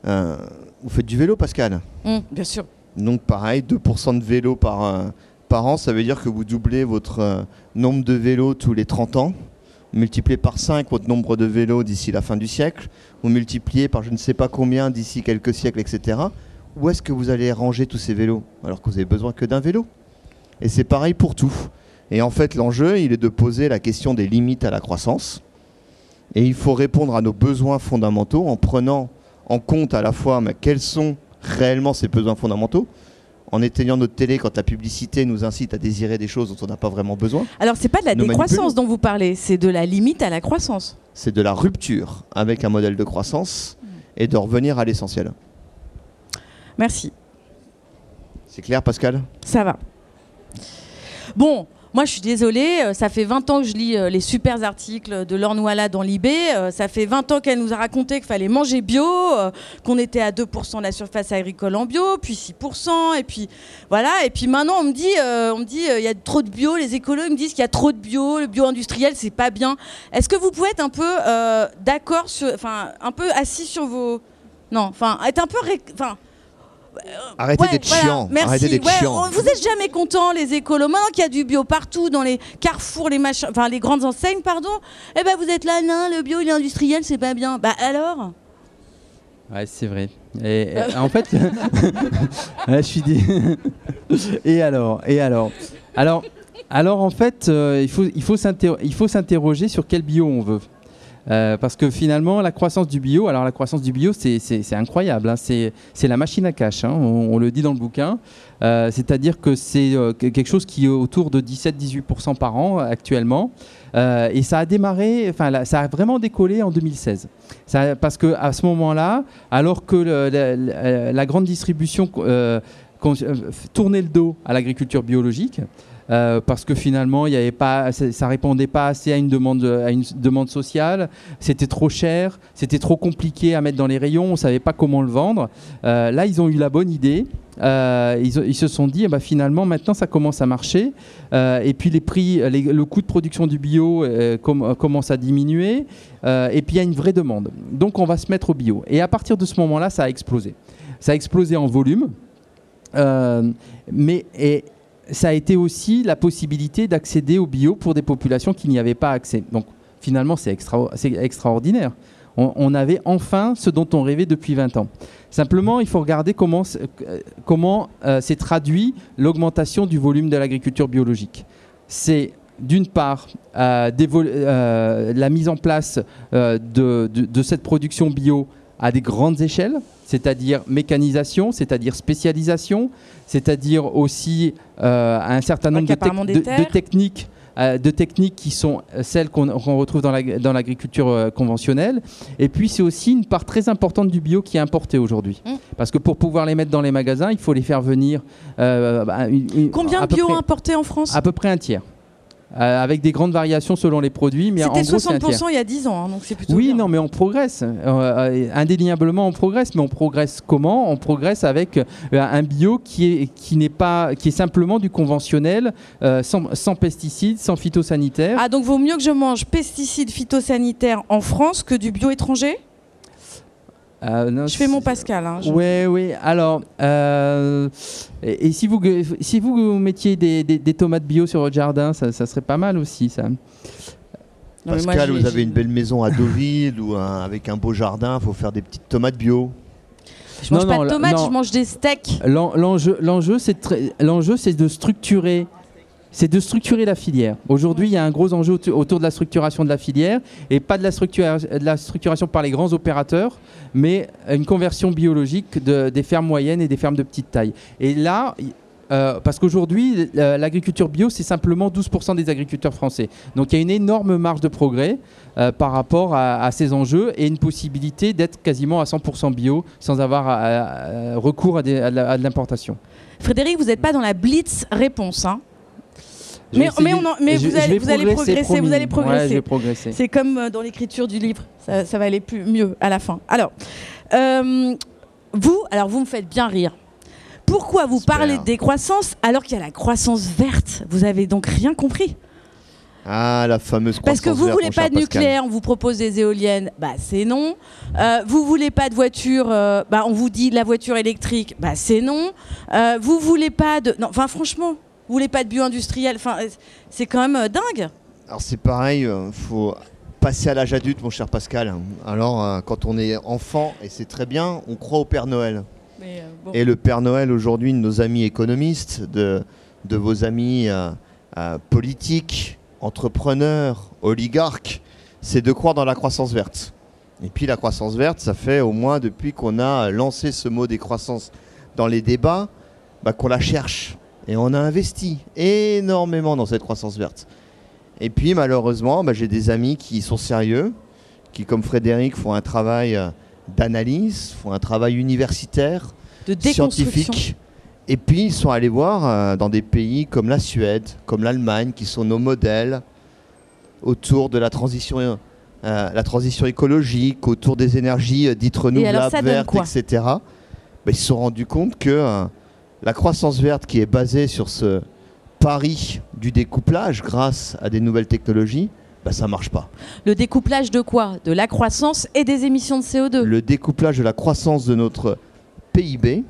Speaker 2: Euh, vous faites du vélo, Pascal?
Speaker 1: Hum, bien sûr.
Speaker 2: Donc pareil, 2% de vélo par, euh, par an, ça veut dire que vous doublez votre euh, nombre de vélos tous les 30 ans. Vous multipliez par 5 votre nombre de vélos d'ici la fin du siècle. Vous multipliez par je ne sais pas combien d'ici quelques siècles, etc. Où est-ce que vous allez ranger tous ces vélos alors que vous avez besoin que d'un vélo? Et c'est pareil pour tout. Et en fait, l'enjeu, il est de poser la question des limites à la croissance. Et il faut répondre à nos besoins fondamentaux en prenant en compte à la fois mais quels sont réellement ces besoins fondamentaux, en éteignant notre télé quand la publicité nous incite à désirer des choses dont on n'a pas vraiment besoin.
Speaker 1: Alors, c'est pas de la
Speaker 2: Nous
Speaker 1: décroissance
Speaker 2: manipulons.
Speaker 1: dont vous parlez, c'est de la limite à la croissance.
Speaker 2: C'est de la rupture avec un modèle de croissance et de revenir à l'essentiel.
Speaker 1: Merci.
Speaker 2: C'est clair, Pascal?
Speaker 1: Ça va. Bon, moi je suis désolée, euh, ça fait 20 ans que je lis euh, les super articles de Laure Noala dans l'IB. euh, ça fait 20 ans qu'elle nous a raconté qu'il fallait manger bio, qu'on était à 2% de la surface agricole en bio, puis 6%, et puis voilà. Et puis maintenant on me dit, on y a trop de bio, les écolos ils me disent qu'il y a trop de bio, le bio industriel c'est pas bien. Est-ce que vous pouvez être un peu d'accord, enfin un peu assis sur vos... Non, enfin être un peu... Enfin,
Speaker 2: Arrêtez
Speaker 1: Ouais,
Speaker 2: d'être
Speaker 1: voilà,
Speaker 2: chiant.
Speaker 1: Merci.
Speaker 2: Arrêtez d'être
Speaker 1: Ouais,
Speaker 2: chiant.
Speaker 1: on- vous êtes jamais contents, les écolos. Maintenant qu'il y a du bio partout, dans les carrefours, les machins, enfin les grandes enseignes, pardon. Eh ben vous êtes là, non, le bio, il est industriel, c'est pas bien. Bah alors?
Speaker 3: Ouais, c'est vrai. Et, et, en fait, je suis dit. et alors Et alors? Alors, alors en fait, euh, il faut, il faut s'inter- il faut s'interroger sur quel bio on veut. Euh, parce que finalement, la croissance du bio, alors la croissance du bio, c'est- incroyable. hein. C'est la machine à cash, hein. on, le dit dans le bouquin. Euh, C'est-à-dire que c'est euh, que- quelque chose qui est autour de 17-18% par an actuellement. Et ça a démarré, enfin, ça a vraiment décollé en 2016. Ça- parce que à ce moment-là, alors que la grande distribution tournait le dos à l'agriculture biologique, euh, parce que finalement, ça, ça répondait pas assez à une demande, sociale. C'était trop cher, c'était trop compliqué à mettre dans les rayons. On savait pas comment le vendre. Euh, là, ils ont eu la bonne idée. Euh, ils, se sont dit, eh ben, finalement, maintenant, ça commence à marcher. Et puis les prix, le coût de production du bio com- commence à diminuer. Et puis il y a une vraie demande. Donc on va se mettre au bio. Et à partir de ce moment-là, ça a explosé. Ça a explosé en volume. Mais et ça a été aussi la possibilité d'accéder au bio pour des populations qui n'y avaient pas accès. Donc finalement, c'est extra- c'est extraordinaire. On, avait enfin ce dont on rêvait depuis 20 ans. Simplement, il faut regarder comment, euh, euh, s'est traduit l'augmentation du volume de l'agriculture biologique. C'est d'une part euh, la mise en place de cette production bio à des grandes échelles, c'est-à-dire mécanisation, c'est-à-dire spécialisation, c'est-à-dire aussi euh, un certain nombre de, techniques, euh, de techniques qui sont euh, celles qu'on retrouve dans la- dans l'agriculture euh, conventionnelle. Et puis c'est aussi une part très importante du bio qui est importée aujourd'hui,
Speaker 1: Mm.
Speaker 3: parce que pour pouvoir les mettre dans les magasins, il faut les faire venir. bah, une- une-
Speaker 1: Combien de bio importés en France?
Speaker 3: À peu près un tiers. Euh, avec des grandes variations selon les produits. Mais
Speaker 1: C'était
Speaker 3: gros, c'est un tiers.
Speaker 1: 60% il y a 10 ans, hein, donc c'est plutôt
Speaker 3: Oui,
Speaker 1: bien.
Speaker 3: non, mais on progresse. Euh, euh, indéniablement, on progresse. Mais on progresse comment? On progresse avec euh, un bio qui est qui n'est pas qui est simplement du conventionnel, sans, sans pesticides, sans phytosanitaires.
Speaker 1: Ah, donc vaut mieux que je mange pesticides phytosanitaires en France que du bio étranger?
Speaker 3: Euh, non,
Speaker 1: Je fais mon Pascal. hein, je-
Speaker 3: Oui, oui. Alors, euh, et, et si vous si vous mettiez des, des- des tomates bio sur votre jardin, ça, ça serait pas mal aussi, ça.
Speaker 1: Non, moi,
Speaker 2: Pascal,
Speaker 1: j'ai-
Speaker 2: vous avez une belle maison à Deauville ou un- avec un beau jardin, il faut faire des petites tomates bio.
Speaker 1: Je mange
Speaker 3: Non,
Speaker 1: pas
Speaker 3: non,
Speaker 1: de tomates,
Speaker 3: non.
Speaker 1: je mange des steaks.
Speaker 3: L'enjeu, c'est de structurer. C'est de structurer la filière. Aujourd'hui, il y a un gros enjeu autour de la structuration de la filière et pas de la, structuration par les grands opérateurs, mais une conversion biologique de- des fermes moyennes et des fermes de petite taille. Et là, euh, parce qu'aujourd'hui, euh, l'agriculture bio, c'est simplement 12% des agriculteurs français. Donc il y a une énorme marge de progrès euh, par rapport à, ces enjeux et une possibilité d'être quasiment à 100% bio sans avoir recours à de l'importation.
Speaker 1: Frédéric, vous n'êtes pas dans la blitz réponse. hein. Mais- mais
Speaker 3: essayer-
Speaker 1: on en- mais
Speaker 3: je-
Speaker 1: vous allez-
Speaker 3: vais
Speaker 1: vous allez progresser, vous allez progresser. C'est comme euh, dans l'écriture du livre, ça, ça va aller plus, mieux à la fin. Alors, euh, vous, alors vous me faites bien rire. Pourquoi vous parlez de décroissance alors qu'il y a la croissance verte? Vous avez donc rien compris
Speaker 2: Ah, la fameuse croissance
Speaker 1: Parce que vous
Speaker 2: verte,
Speaker 1: voulez pas de
Speaker 2: Pascal.
Speaker 1: nucléaire, on vous propose des éoliennes, bah c'est non. Euh, vous voulez pas de voiture, euh, bah on vous dit la voiture électrique, bah c'est non. Euh, vous voulez pas de, non, enfin franchement, vous voulez pas de bio-industriel, enfin euh, c'est quand même euh, dingue.
Speaker 2: Alors c'est pareil, il faut passer à l'âge adulte, mon cher Pascal. Alors euh, quand on est enfant, et c'est très bien, on croit au Père Noël. Et le Père Noël aujourd'hui de nos amis économistes, de, de vos amis euh, euh, politiques, entrepreneurs, oligarques, c'est de croire dans la croissance verte. Et puis la croissance verte, ça fait au moins depuis qu'on a lancé ce mot décroissance dans les débats, bah, qu'on la cherche. Et on a investi énormément dans cette croissance verte. Et puis malheureusement, bah, j'ai des amis qui sont sérieux, qui comme Frédéric font un travail euh, d'analyse, font un travail universitaire,
Speaker 1: De
Speaker 2: scientifiques. Et puis ils sont allés voir euh, dans des pays comme la Suède, comme l'Allemagne, qui sont nos modèles autour de la transition, euh, la transition écologique, autour des énergies dites renouvelables, vertes, etc. Ben, ils se sont rendus compte que euh, la croissance verte qui est basée sur ce pari du découplage grâce à des nouvelles technologies, ben, ça marche pas.
Speaker 1: Le découplage de quoi? De la croissance et des émissions de CO2.
Speaker 2: le découplage de la croissance de notre PIB,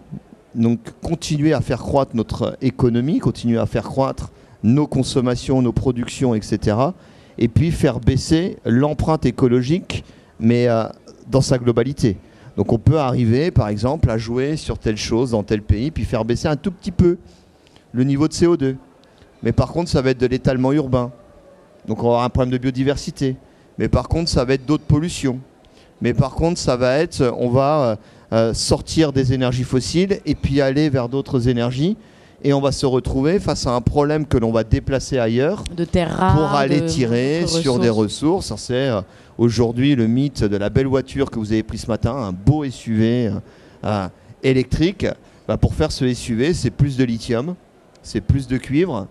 Speaker 2: donc continuer à faire croître notre économie, continuer à faire croître nos consommations, nos productions, etc. Et puis faire baisser l'empreinte écologique, mais euh, dans sa globalité. Donc on peut arriver, par exemple, à jouer sur telle chose dans tel pays, puis faire baisser un tout petit peu le niveau de CO2. Mais par contre, ça va être de l'étalement urbain. Donc on avoir un problème de biodiversité. Mais par contre, ça va être d'autres pollutions. Mais par contre, ça va être, on va euh, euh, sortir des énergies fossiles et puis aller vers d'autres énergies. Et on va se retrouver face à un problème que l'on va déplacer ailleurs
Speaker 1: De terres rares.
Speaker 2: pour aller
Speaker 1: de-
Speaker 2: tirer
Speaker 1: de
Speaker 2: sur des ressources. C'est euh, aujourd'hui le mythe de la belle voiture que vous avez pris ce matin, un beau SUV euh, euh, électrique. Bah, pour faire ce SUV, c'est plus de lithium, c'est plus de cuivre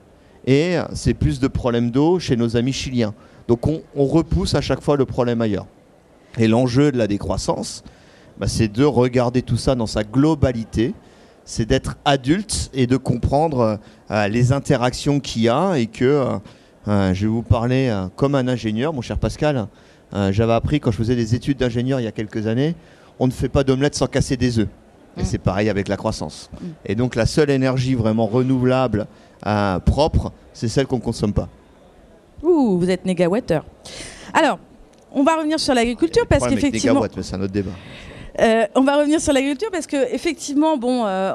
Speaker 2: et c'est plus de problèmes d'eau chez nos amis chiliens. Donc on, repousse à chaque fois le problème ailleurs. Et l'enjeu de la décroissance, bah, c'est de regarder tout ça dans sa globalité, c'est d'être adulte et de comprendre euh, les interactions qu'il y a et que je vais vous parler comme un ingénieur, mon cher Pascal. Euh, J'avais appris quand je faisais des études d'ingénieur il y a quelques années, on ne fait pas d'omelette sans casser des œufs. Et
Speaker 1: Mm.
Speaker 2: c'est pareil avec la croissance.
Speaker 1: Mm.
Speaker 2: Et donc la seule énergie vraiment renouvelable, euh, propre, c'est celle qu'on ne consomme pas.
Speaker 1: Ouh, vous êtes négawatteur. Alors, on va revenir sur l'agriculture parce qu'effectivement,
Speaker 2: c'est un autre débat.
Speaker 1: Euh, on va revenir sur l'agriculture parce que effectivement, bon, euh,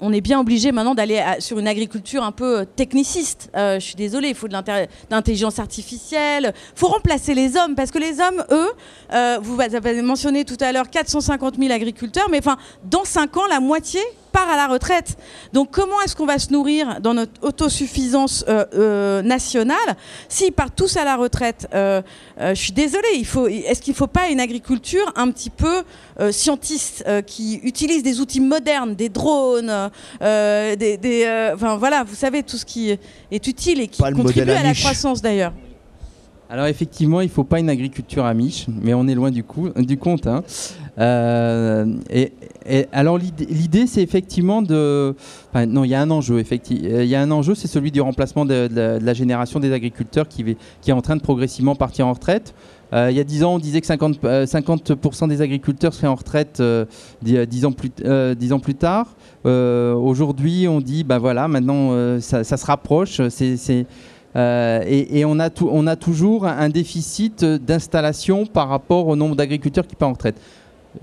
Speaker 1: on, est bien obligé maintenant d'aller sur une agriculture un peu euh, techniciste. Je suis désolée, il faut de l'intelligence artificielle. Il faut remplacer les hommes parce que les hommes, eux, vous avez mentionné tout à l'heure 450 000 agriculteurs, mais enfin, dans 5 ans, la moitié part à la retraite. Donc comment est-ce qu'on va se nourrir dans notre autosuffisance euh, euh, nationale s'ils partent tous à la retraite euh, Je suis désolée, il faut, est-ce qu'il ne faut pas une agriculture un petit peu scientiste qui utilise des outils modernes, des drones, des, enfin voilà, vous savez tout ce qui est utile et qui contribue à la croissance d'ailleurs.
Speaker 3: Alors effectivement, il ne faut pas une agriculture amiche, mais on est loin du, coup, du compte. Hein. Euh, et, alors l'idée, c'est effectivement de... non, il y a un enjeu, effectivement. Il y a un enjeu, c'est celui du remplacement de, la génération des agriculteurs qui, est en train de progressivement partir en retraite. Euh, il y a 10 ans, on disait que 50%, 50 euh, des agriculteurs seraient en retraite 10, ans plus, 10 ans plus tard. Aujourd'hui, on dit, bah voilà, maintenant, ça, se rapproche. Euh, et, on, a on, a toujours un déficit d'installation par rapport au nombre d'agriculteurs qui partent en retraite.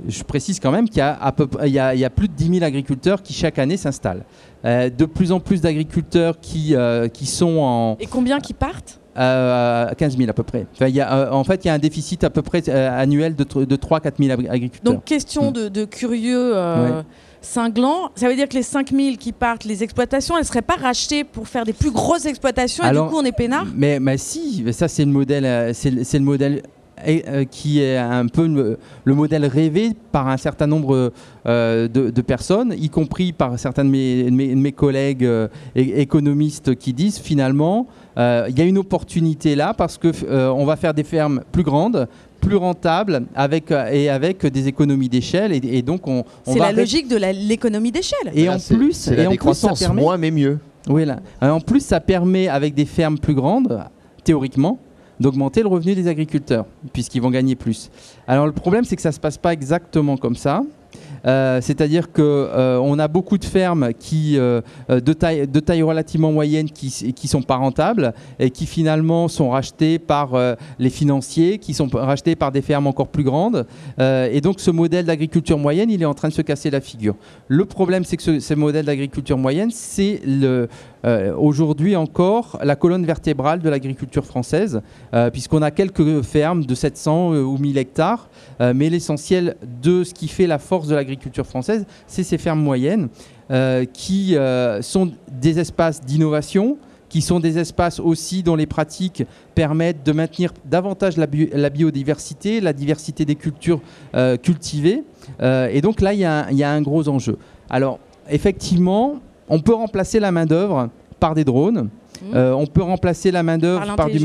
Speaker 3: Je précise quand même qu'il y, a plus de 10 000 agriculteurs qui chaque année s'installent. Euh, de plus en plus d'agriculteurs qui, euh, qui sont en...
Speaker 1: Et combien qui partent?
Speaker 3: 15 000 à peu près. en fait, il y a un déficit à peu près annuel de, de 3-4 000 agriculteurs.
Speaker 1: Donc, question mm. de, curieux cinglant. Ça veut dire que les 5000 qui partent, les exploitations, elles ne seraient pas rachetées pour faire des plus grosses exploitations et du coup on est peinard
Speaker 3: mais, mais si, ça c'est le modèle, euh, c'est le modèle euh, qui est un peu le, modèle rêvé par un certain nombre euh, de, personnes, y compris par certains de mes, collègues économistes qui disent finalement il y a une opportunité là parce que on va faire des fermes plus grandes, plus rentable avec, euh, et avec des économies d'échelle. Et, donc, on,
Speaker 1: c'est la logique de l'économie d'échelle.
Speaker 3: Et, en plus,
Speaker 2: et en plus, ça permet, moins mais mieux.
Speaker 3: Oui, là. En plus, ça permet, avec des fermes plus grandes, théoriquement, d'augmenter le revenu des agriculteurs, puisqu'ils vont gagner plus. Alors le problème, c'est que ça ne se passe pas exactement comme ça. Euh, c'est-à-dire qu'on euh, a beaucoup de fermes qui, euh, de, taille, relativement moyenne qui ne sont pas rentables et qui finalement sont rachetées par les financiers, qui sont rachetées par des fermes encore plus grandes. et donc ce modèle d'agriculture moyenne, il est en train de se casser la figure. Le problème, c'est que ce modèle d'agriculture moyenne, c'est le, euh, aujourd'hui encore la colonne vertébrale de l'agriculture française, euh, puisqu'on a quelques fermes de 700 euh, ou 1000 hectares, mais l'essentiel de ce qui fait la force de l'agriculture française, c'est ces fermes moyennes, qui sont des espaces d'innovation, qui sont des espaces aussi dont les pratiques permettent de maintenir davantage la, biodiversité, la diversité des cultures cultivées. et donc là, il y, y, a un gros enjeu. Alors, effectivement, on peut remplacer la main-d'œuvre par des drones. Mmh. Euh, on peut remplacer la main-d'œuvre par, du,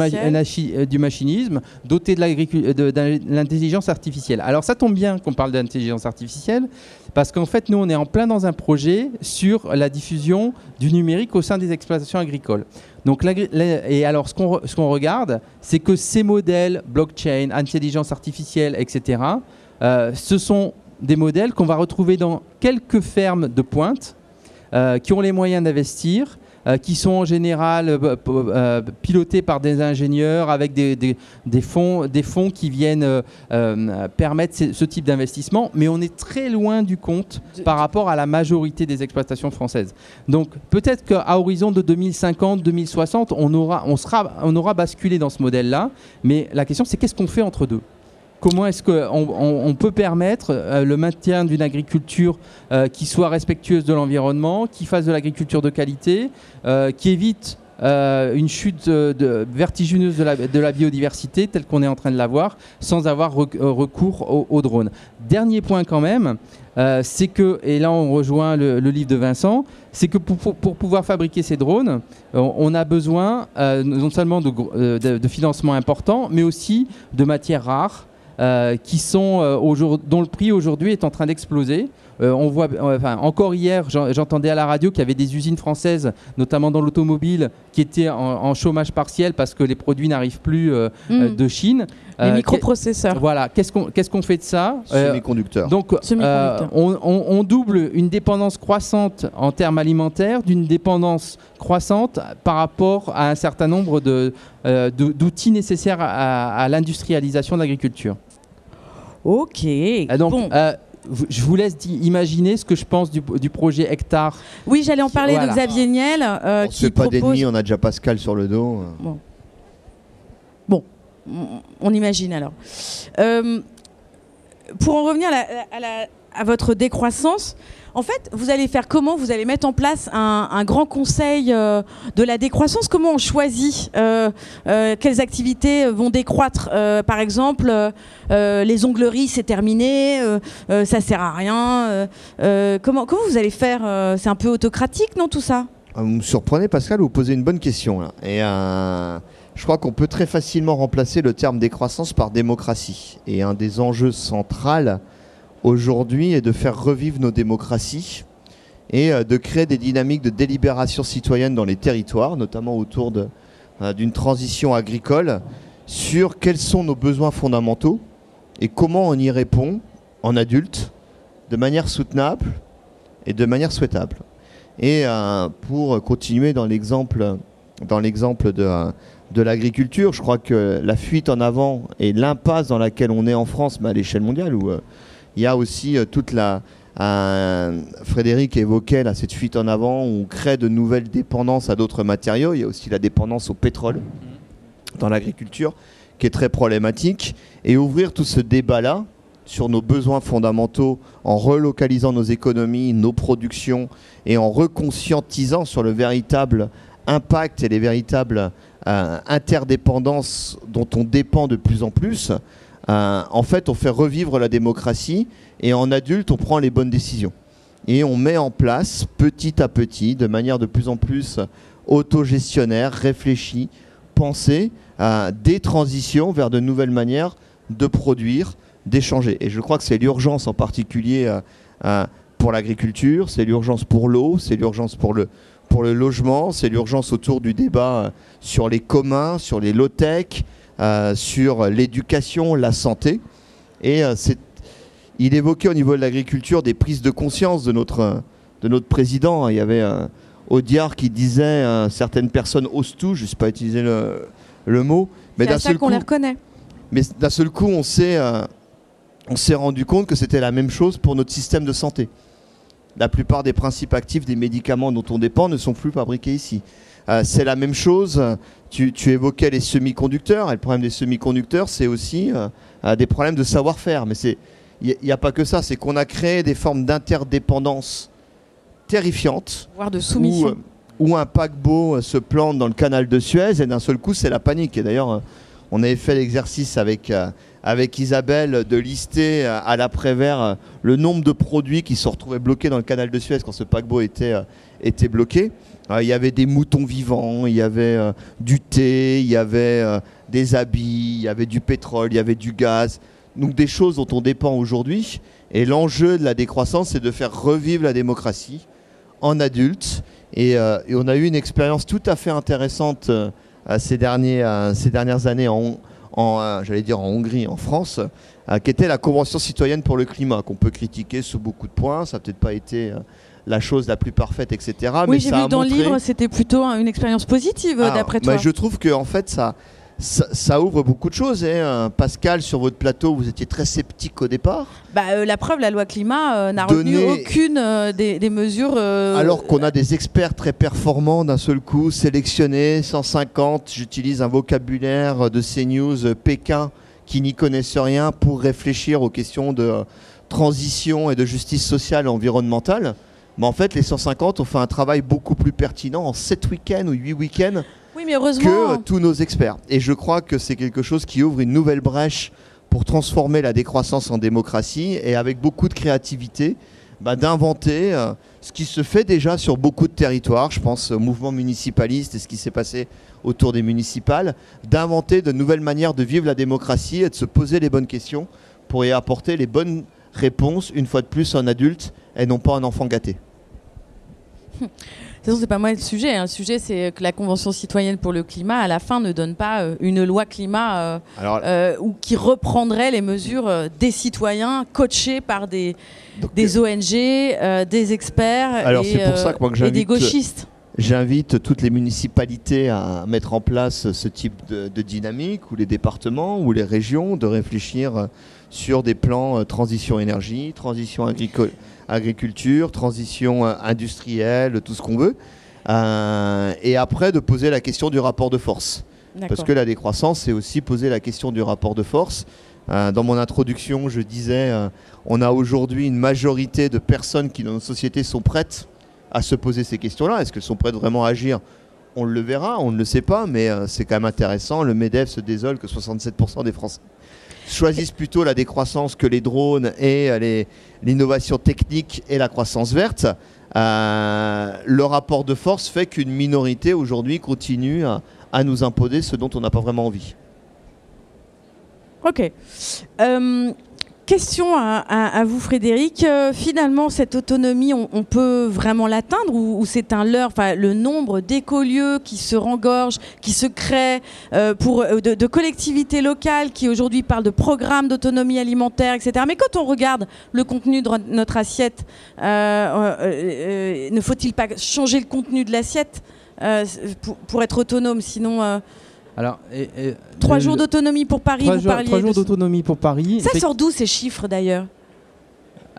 Speaker 3: euh, du, machinisme, doté de l'intelligence artificielle. Alors ça tombe bien qu'on parle d'intelligence artificielle, parce qu'en fait, nous, on est en plein dans un projet sur la diffusion du numérique au sein des exploitations agricoles. Donc, et alors, ce qu'on regarde, c'est que ces modèles, blockchain, intelligence artificielle, etc., euh, ce sont des modèles qu'on va retrouver dans quelques fermes de pointe, qui ont les moyens d'investir, euh, qui sont en général euh, pilotés par des ingénieurs avec des, des, fonds, des fonds qui viennent permettre ce, type d'investissement, mais on est très loin du compte par rapport à la majorité des exploitations françaises. Donc peut-être qu'à horizon de 2050-2060, on aura, on, sera, on aura basculé dans ce modèle-là, mais la question c'est qu'est-ce qu'on fait entre deux? Comment est-ce qu'on peut permettre euh, le maintien d'une agriculture euh, qui soit respectueuse de l'environnement, qui fasse de l'agriculture de qualité, euh, qui évite une chute vertigineuse de la, biodiversité telle qu'on est en train de l'avoir sans avoir recours aux, drones. Dernier point quand même, c'est que, et là on rejoint le, livre de Vincent, c'est que pour, pouvoir fabriquer ces drones, on, a besoin non seulement de, de, financement important, mais aussi de matières rares. Euh, qui sont, euh, dont le prix aujourd'hui est en train d'exploser. Euh, on voit, enfin, encore hier, j'entendais à la radio qu'il y avait des usines françaises, notamment dans l'automobile, qui étaient en, chômage partiel parce que les produits n'arrivent plus mm. de Chine.
Speaker 1: Les microprocesseurs.
Speaker 3: Voilà. Qu'est-ce qu'on qu'est-ce qu'on fait de ça
Speaker 2: Semi-conducteurs.
Speaker 3: Donc, on, on, double une dépendance croissante en termes alimentaires d'une dépendance croissante par rapport à un certain nombre d'outils nécessaires à, à l'industrialisation de l'agriculture.
Speaker 1: Ok.
Speaker 3: Donc, euh, je vous laisse imaginer ce que je pense du, projet Hectare.
Speaker 1: Oui, j'allais en parler de Xavier Niel.
Speaker 2: Euh, on pas d'ennemis, on a déjà Pascal sur le dos.
Speaker 1: Bon, bon on imagine alors. Euh, pour en revenir à à votre décroissance. En fait, vous allez faire comment Vous allez mettre en place un, grand conseil euh, de la décroissance? Comment on choisit euh, euh, quelles activités vont décroître? Par exemple, les ongleries, c'est terminé, ça sert à rien. comment, vous allez faire C'est un peu autocratique, non, tout ça?
Speaker 2: Vous me surprenez, Pascal, vous posez une bonne question. Et je crois qu'on peut très facilement remplacer le terme décroissance par démocratie. Et un des enjeux centraux aujourd'hui est de faire revivre nos démocraties et euh, de créer des dynamiques de délibération citoyenne dans les territoires, notamment autour euh, d'une transition agricole, sur quels sont nos besoins fondamentaux et comment on y répond en adulte, de manière soutenable et de manière souhaitable. Et euh, pour continuer dans l'exemple de, de l'agriculture, je crois que la fuite en avant et l'impasse dans laquelle on est en France, mais à l'échelle mondiale, où il y a aussi euh, toute la. Frédéric évoquait cette fuite en avant où on crée de nouvelles dépendances à d'autres matériaux. Il y a aussi la dépendance au pétrole dans l'agriculture qui est très problématique. Et ouvrir tout ce débat-là sur nos besoins fondamentaux en relocalisant nos économies, nos productions et en reconscientisant sur le véritable impact et les véritables euh, interdépendances dont on dépend de plus en plus, euh, en fait, on fait revivre la démocratie et en adulte, on prend les bonnes décisions. Et on met en place petit à petit, de manière de plus en plus autogestionnaire, réfléchie, pensée, euh, des transitions vers de nouvelles manières de produire, d'échanger. Et je crois que c'est l'urgence en particulier euh, pour l'agriculture, c'est l'urgence pour l'eau, c'est l'urgence pour le, pour le logement, c'est l'urgence autour du débat sur les communs, sur les low-tech, sur l'éducation, la santé. Et euh, il évoquait au niveau de l'agriculture des prises de conscience de notre, de notre président. Il y avait un Audiard qui disait euh, certaines personnes osent tout, je ne sais pas utiliser le, le mot.
Speaker 1: Mais d'un seul qu'on les reconnaît.
Speaker 2: Mais d'un seul coup, on s'est on s'est rendu compte que c'était la même chose pour notre système de santé. La plupart des principes actifs des médicaments dont on dépend ne sont plus fabriqués ici. Euh, c'est la même chose. Tu, évoquais les semi-conducteurs. Et le problème des semi-conducteurs, c'est aussi euh, des problèmes de savoir-faire. Mais il n'y a, pas que ça. C'est qu'on a créé des formes d'interdépendance terrifiantes.
Speaker 1: Voire de soumission.
Speaker 2: Euh, où, un paquebot se plante dans le canal de Suez et d'un seul coup, c'est la panique. Et d'ailleurs, on avait fait l'exercice avec avec Isabelle de lister à l'après-vert le nombre de produits qui se retrouvaient bloqués dans le canal de Suez quand ce paquebot était, était bloqué. Euh, il y avait des moutons vivants, il y avait euh, du thé, il y avait euh, des habits, il y avait du pétrole, il y avait du gaz. Donc des choses dont on dépend aujourd'hui. Et l'enjeu de la décroissance, c'est de faire revivre la démocratie en adulte. Et, on a eu une expérience tout à fait intéressante ces, ces dernières années en, j'allais dire en Hongrie, en France, qui était la Convention citoyenne pour le climat, qu'on peut critiquer sous beaucoup de points. Ça n'a peut-être pas été la chose la plus parfaite, etc.
Speaker 1: Oui, j'ai vu dans le livre, c'était plutôt une expérience positive, ah, d'après toi.
Speaker 2: je trouve que en fait, ça, ça, ouvre beaucoup de choses. Hein. Euh, Pascal, sur votre plateau, vous étiez très sceptique au départ.
Speaker 1: Bah, euh, la preuve, la loi climat euh, n'a retenu aucune des, mesures.
Speaker 2: Alors qu'on a des experts très performants d'un seul coup, sélectionnés, 150, j'utilise un vocabulaire de CNews, Pékin, qui n'y connaissent rien pour réfléchir aux questions de transition et de justice sociale et environnementale. Mais en fait, les 150 ont fait un travail beaucoup plus pertinent en 7 week-ends ou 8 week-ends que tous nos experts. Et je crois que c'est quelque chose qui ouvre une nouvelle brèche pour transformer la décroissance en démocratie et avec beaucoup de créativité, bah, d'inventer euh, ce qui se fait déjà sur beaucoup de territoires, je pense au mouvement municipaliste et ce qui s'est passé autour des municipales, d'inventer de nouvelles manières de vivre la démocratie et de se poser les bonnes questions pour y apporter les bonnes réponses, une fois de plus, en adulte et non pas en enfant gâté.
Speaker 1: Toute façon, c'est pas moi le sujet. Hein. Le sujet, c'est que la Convention citoyenne pour le climat, à la fin, ne donne pas euh, une loi climat euh, euh, ou qui reprendrait les mesures des citoyens coachés par des, des ONG, des experts
Speaker 2: Alors, et, pour ça que
Speaker 1: et des gauchistes.
Speaker 2: J'invite toutes les municipalités à mettre en place ce type de, de, dynamique, ou les départements, ou les régions, de réfléchir sur des plans transition énergie, transition agricole agriculture, transition euh, industrielle, tout ce qu'on veut. Euh, et après, de poser la question du rapport de force. Parce que la décroissance, c'est aussi poser la question du rapport de force. Euh, dans mon introduction, je disais, euh, on a aujourd'hui une majorité de personnes qui dans nos sociétés sont prêtes à se poser ces questions-là. Est-ce qu'elles sont prêtes vraiment à agir? On le verra, on ne le sait pas, mais euh, c'est quand même intéressant. Le MEDEF se désole que 67% des Français choisissent plutôt la décroissance que les drones et euh, l'innovation technique et la croissance verte. Euh, le rapport de force fait qu'une minorité aujourd'hui continue à, à nous imposer ce dont on n'a pas vraiment envie.
Speaker 1: Ok. Euh, question à, vous, Frédéric. Euh, finalement, cette autonomie, on, peut vraiment l'atteindre ou, c'est un leurre Enfin, Le nombre d'écolieux qui se rengorgent, qui se créent, euh, pour, euh, de, collectivités locales qui aujourd'hui parlent de programmes d'autonomie alimentaire, etc. Mais quand on regarde le contenu de notre assiette, ne faut-il pas changer le contenu de l'assiette pour, pour être autonome? Sinon,
Speaker 3: Alors, et- et
Speaker 1: trois
Speaker 3: le-
Speaker 1: jours d'autonomie pour Paris,
Speaker 3: trois
Speaker 1: vous
Speaker 3: jours, trois jours d'autonomie pour Paris.
Speaker 1: Ça
Speaker 3: Effect-
Speaker 1: sort d'où ces chiffres d'ailleurs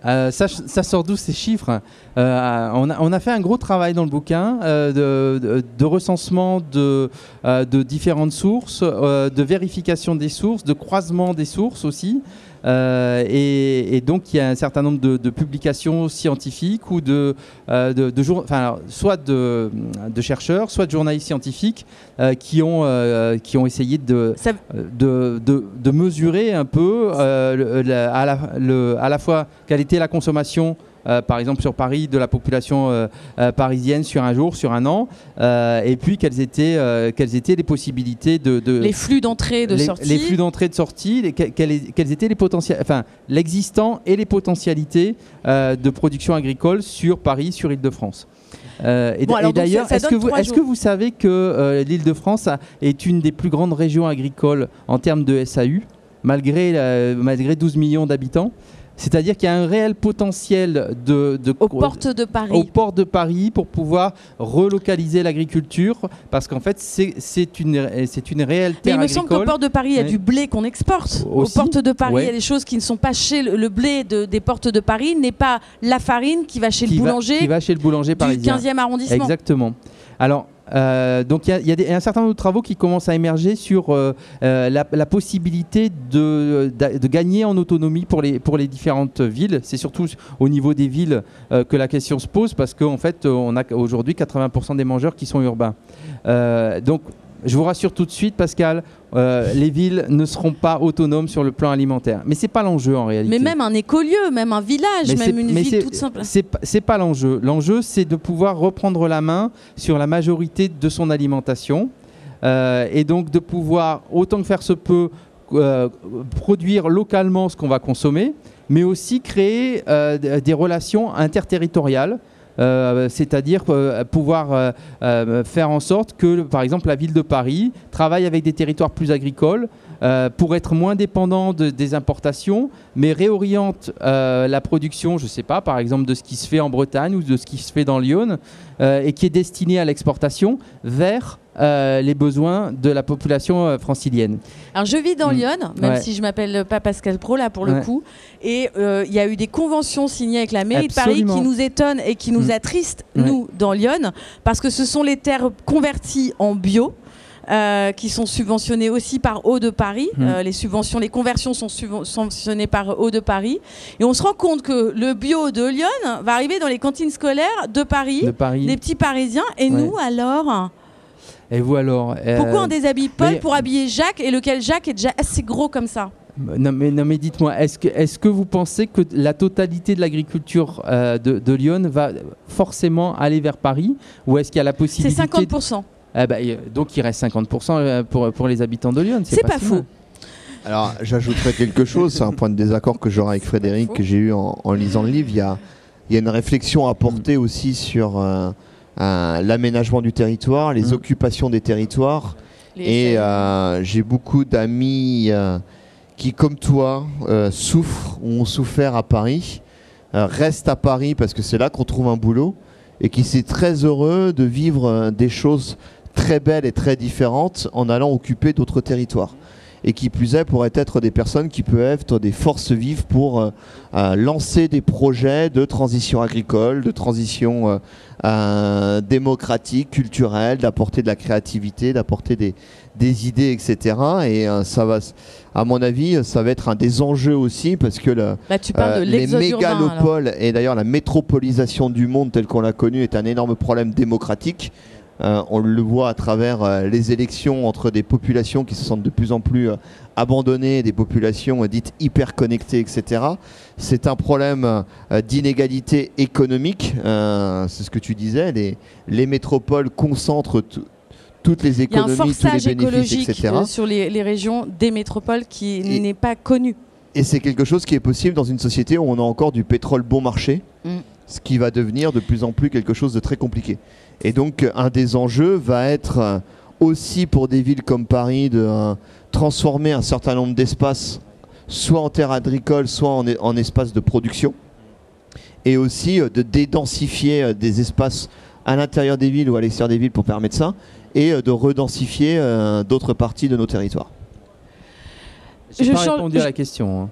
Speaker 3: Euh, ça, ça sort d'où ces chiffres? Euh, on, a, on a fait un gros travail dans le bouquin euh, de, de- de recensement de, euh, de différentes sources, euh, de vérification des sources, de croisement des sources aussi. Euh, et, et donc il y a un certain nombre de, de publications scientifiques ou de, euh, de, de jour- enfin, alors, soit de, chercheurs, soit de journalistes scientifiques euh, qui, ont, qui ont essayé de,
Speaker 1: Ça-
Speaker 3: de, mesurer un peu la- à, la, le- à la fois quelle était la consommation, par exemple sur Paris, de la population euh, euh, parisienne sur un jour, sur un an, euh, et puis quelles étaient, euh, quelles étaient les possibilités de... de-
Speaker 1: Les flux d'entrée et de
Speaker 3: les,
Speaker 1: sortie.
Speaker 3: les flux d'entrée et de sortie, les- que- quels, quels étaient les potentiels, enfin l'existant et les potentialités euh, de production agricole sur Paris, sur Île-de-France. Euh, et
Speaker 1: Bon,
Speaker 3: d'ailleurs, est-ce que, vous, que savez que euh, l'Île-de-France est une des plus grandes régions agricoles en termes de SAU, malgré, malgré 12 millions d'habitants? C'est-à-dire qu'il y a un réel potentiel de, de
Speaker 1: aux portes de Paris.
Speaker 3: au port de Paris pour pouvoir relocaliser l'agriculture parce qu'en fait c'est une, c'est une réelle
Speaker 1: Mais
Speaker 3: terre
Speaker 1: il me semble qu'au
Speaker 3: agricole.
Speaker 1: port de Paris, il y a du blé qu'on exporte.
Speaker 3: Aussi,
Speaker 1: Aux portes de Paris,
Speaker 3: ouais.
Speaker 1: il y a des choses qui ne sont pas chez le, le blé de- des portes de Paris, n'est pas la farine qui va chez
Speaker 3: qui
Speaker 1: le
Speaker 3: va-
Speaker 1: boulanger
Speaker 3: qui va chez le boulanger
Speaker 1: du
Speaker 3: parisien.
Speaker 1: 15e arrondissement.
Speaker 3: Exactement. Alors, euh, donc il y a- un certain nombre de travaux qui commencent à émerger sur euh, euh, la, possibilité de, gagner en autonomie pour les, différentes villes. C'est surtout au niveau des villes que la question se pose parce qu'en fait, on a aujourd'hui 80% des mangeurs qui sont urbains. Donc, je vous rassure tout de suite, Pascal, euh, les villes ne seront pas autonomes sur le plan alimentaire. Mais c'est pas l'enjeu en réalité.
Speaker 1: Mais même un écolieu, même un village,
Speaker 3: Mais
Speaker 1: même une
Speaker 3: mais
Speaker 1: ville toute simple.
Speaker 3: C'est pas- l'enjeu. L'enjeu, c'est de pouvoir reprendre la main sur la majorité de son alimentation euh, et donc de pouvoir, autant que faire se peut, euh, produire localement ce qu'on va consommer, mais aussi créer des relations interterritoriales. Euh, c'est-à-dire euh, pouvoir euh, faire en sorte que, par exemple, la ville de Paris travaille avec des territoires plus agricoles euh, pour être moins dépendant de- des importations, mais réoriente euh, la production, je ne sais pas, par exemple de ce qui se fait en Bretagne ou de ce qui se fait dans Lyon, euh, et qui est destiné à l'exportation vers les besoins de la population francilienne.
Speaker 1: Alors je vis dans
Speaker 3: Mm.
Speaker 1: Lyon, même
Speaker 3: Ouais.
Speaker 1: si je m'appelle pas Pascal Pro là pour le coup, et il y a eu des conventions signées avec la mairie de Paris qui nous étonnent et qui nous
Speaker 3: Mm.
Speaker 1: attristent nous dans Lyon, parce que ce sont les terres converties en bio. Euh, qui sont subventionnées aussi par Eau de Paris.
Speaker 3: Mm.
Speaker 1: Euh, les subventions, les conversions sont subven- subventionnées par Eau de Paris. Et on se rend compte que le bio de Lyon va arriver dans les cantines scolaires de Paris,
Speaker 3: De Paris.
Speaker 1: des petits Parisiens. Et
Speaker 3: Ouais.
Speaker 1: nous alors?
Speaker 3: Et vous alors euh,
Speaker 1: Pourquoi on déshabille Paul
Speaker 3: mais-
Speaker 1: pour habiller Jacques et lequel Jacques est déjà assez gros comme ça?
Speaker 3: Non mais, non, mais dites-moi, est-ce que, est que vous pensez que la totalité de l'agriculture euh, de, de Lyon va forcément aller vers Paris? Ou est-ce qu'il y a la
Speaker 1: C'est
Speaker 3: possibilité...
Speaker 1: 50%.
Speaker 3: Ah bah, euh, donc il reste 50% pour, pour les habitants de Lyon.
Speaker 1: C'est pas faux.
Speaker 3: mal.
Speaker 2: Alors, j'ajouterais quelque chose, c'est un point de désaccord que j'aurai avec Frédéric, que j'ai eu en, en lisant le livre. Il y a, il y a une réflexion à porter aussi sur euh, euh, l'aménagement du territoire, les
Speaker 3: Mm.
Speaker 2: occupations des territoires. Et euh, j'ai beaucoup d'amis euh, qui, comme toi, euh, souffrent ou ont souffert à Paris, euh, restent à Paris parce que c'est là qu'on trouve un boulot, et qui sont très heureux de vivre euh, des choses très belles et très différentes en allant occuper d'autres territoires. et qui plus est pourraient être des personnes qui peuvent être des forces vives pour euh, euh, lancer des projets de transition agricole, de transition euh, démocratique, culturelle, d'apporter de la créativité, d'apporter des, des, idées, etc. Et ça va, à mon avis, ça va être un des enjeux aussi parce que le, les mégalopoles et d'ailleurs la métropolisation du monde tel qu'on l'a connu est un énorme problème démocratique. Euh, on le voit à travers euh, les élections entre des populations qui se sentent de plus en plus euh, abandonnées, des populations dites hyper connectées, etc. C'est un problème d'inégalité économique. c'est ce que tu disais. Les, métropoles concentrent toutes les économies, tous les bénéfices, etc.
Speaker 1: sur les, régions des métropoles qui n'est pas connu.
Speaker 2: Et c'est quelque chose qui est possible dans une société où on a encore du pétrole bon marché, mm. ce qui va devenir de plus en plus quelque chose de très compliqué. Et donc un des enjeux va être euh, aussi pour des villes comme Paris de euh, transformer un certain nombre d'espaces, soit en terre agricole, soit en, en espaces de production, et aussi euh, de dédensifier des espaces à l'intérieur des villes ou à l'extérieur des villes pour permettre ça, et de redensifier d'autres parties de nos territoires.
Speaker 3: Je pas répondu à la question. Hein.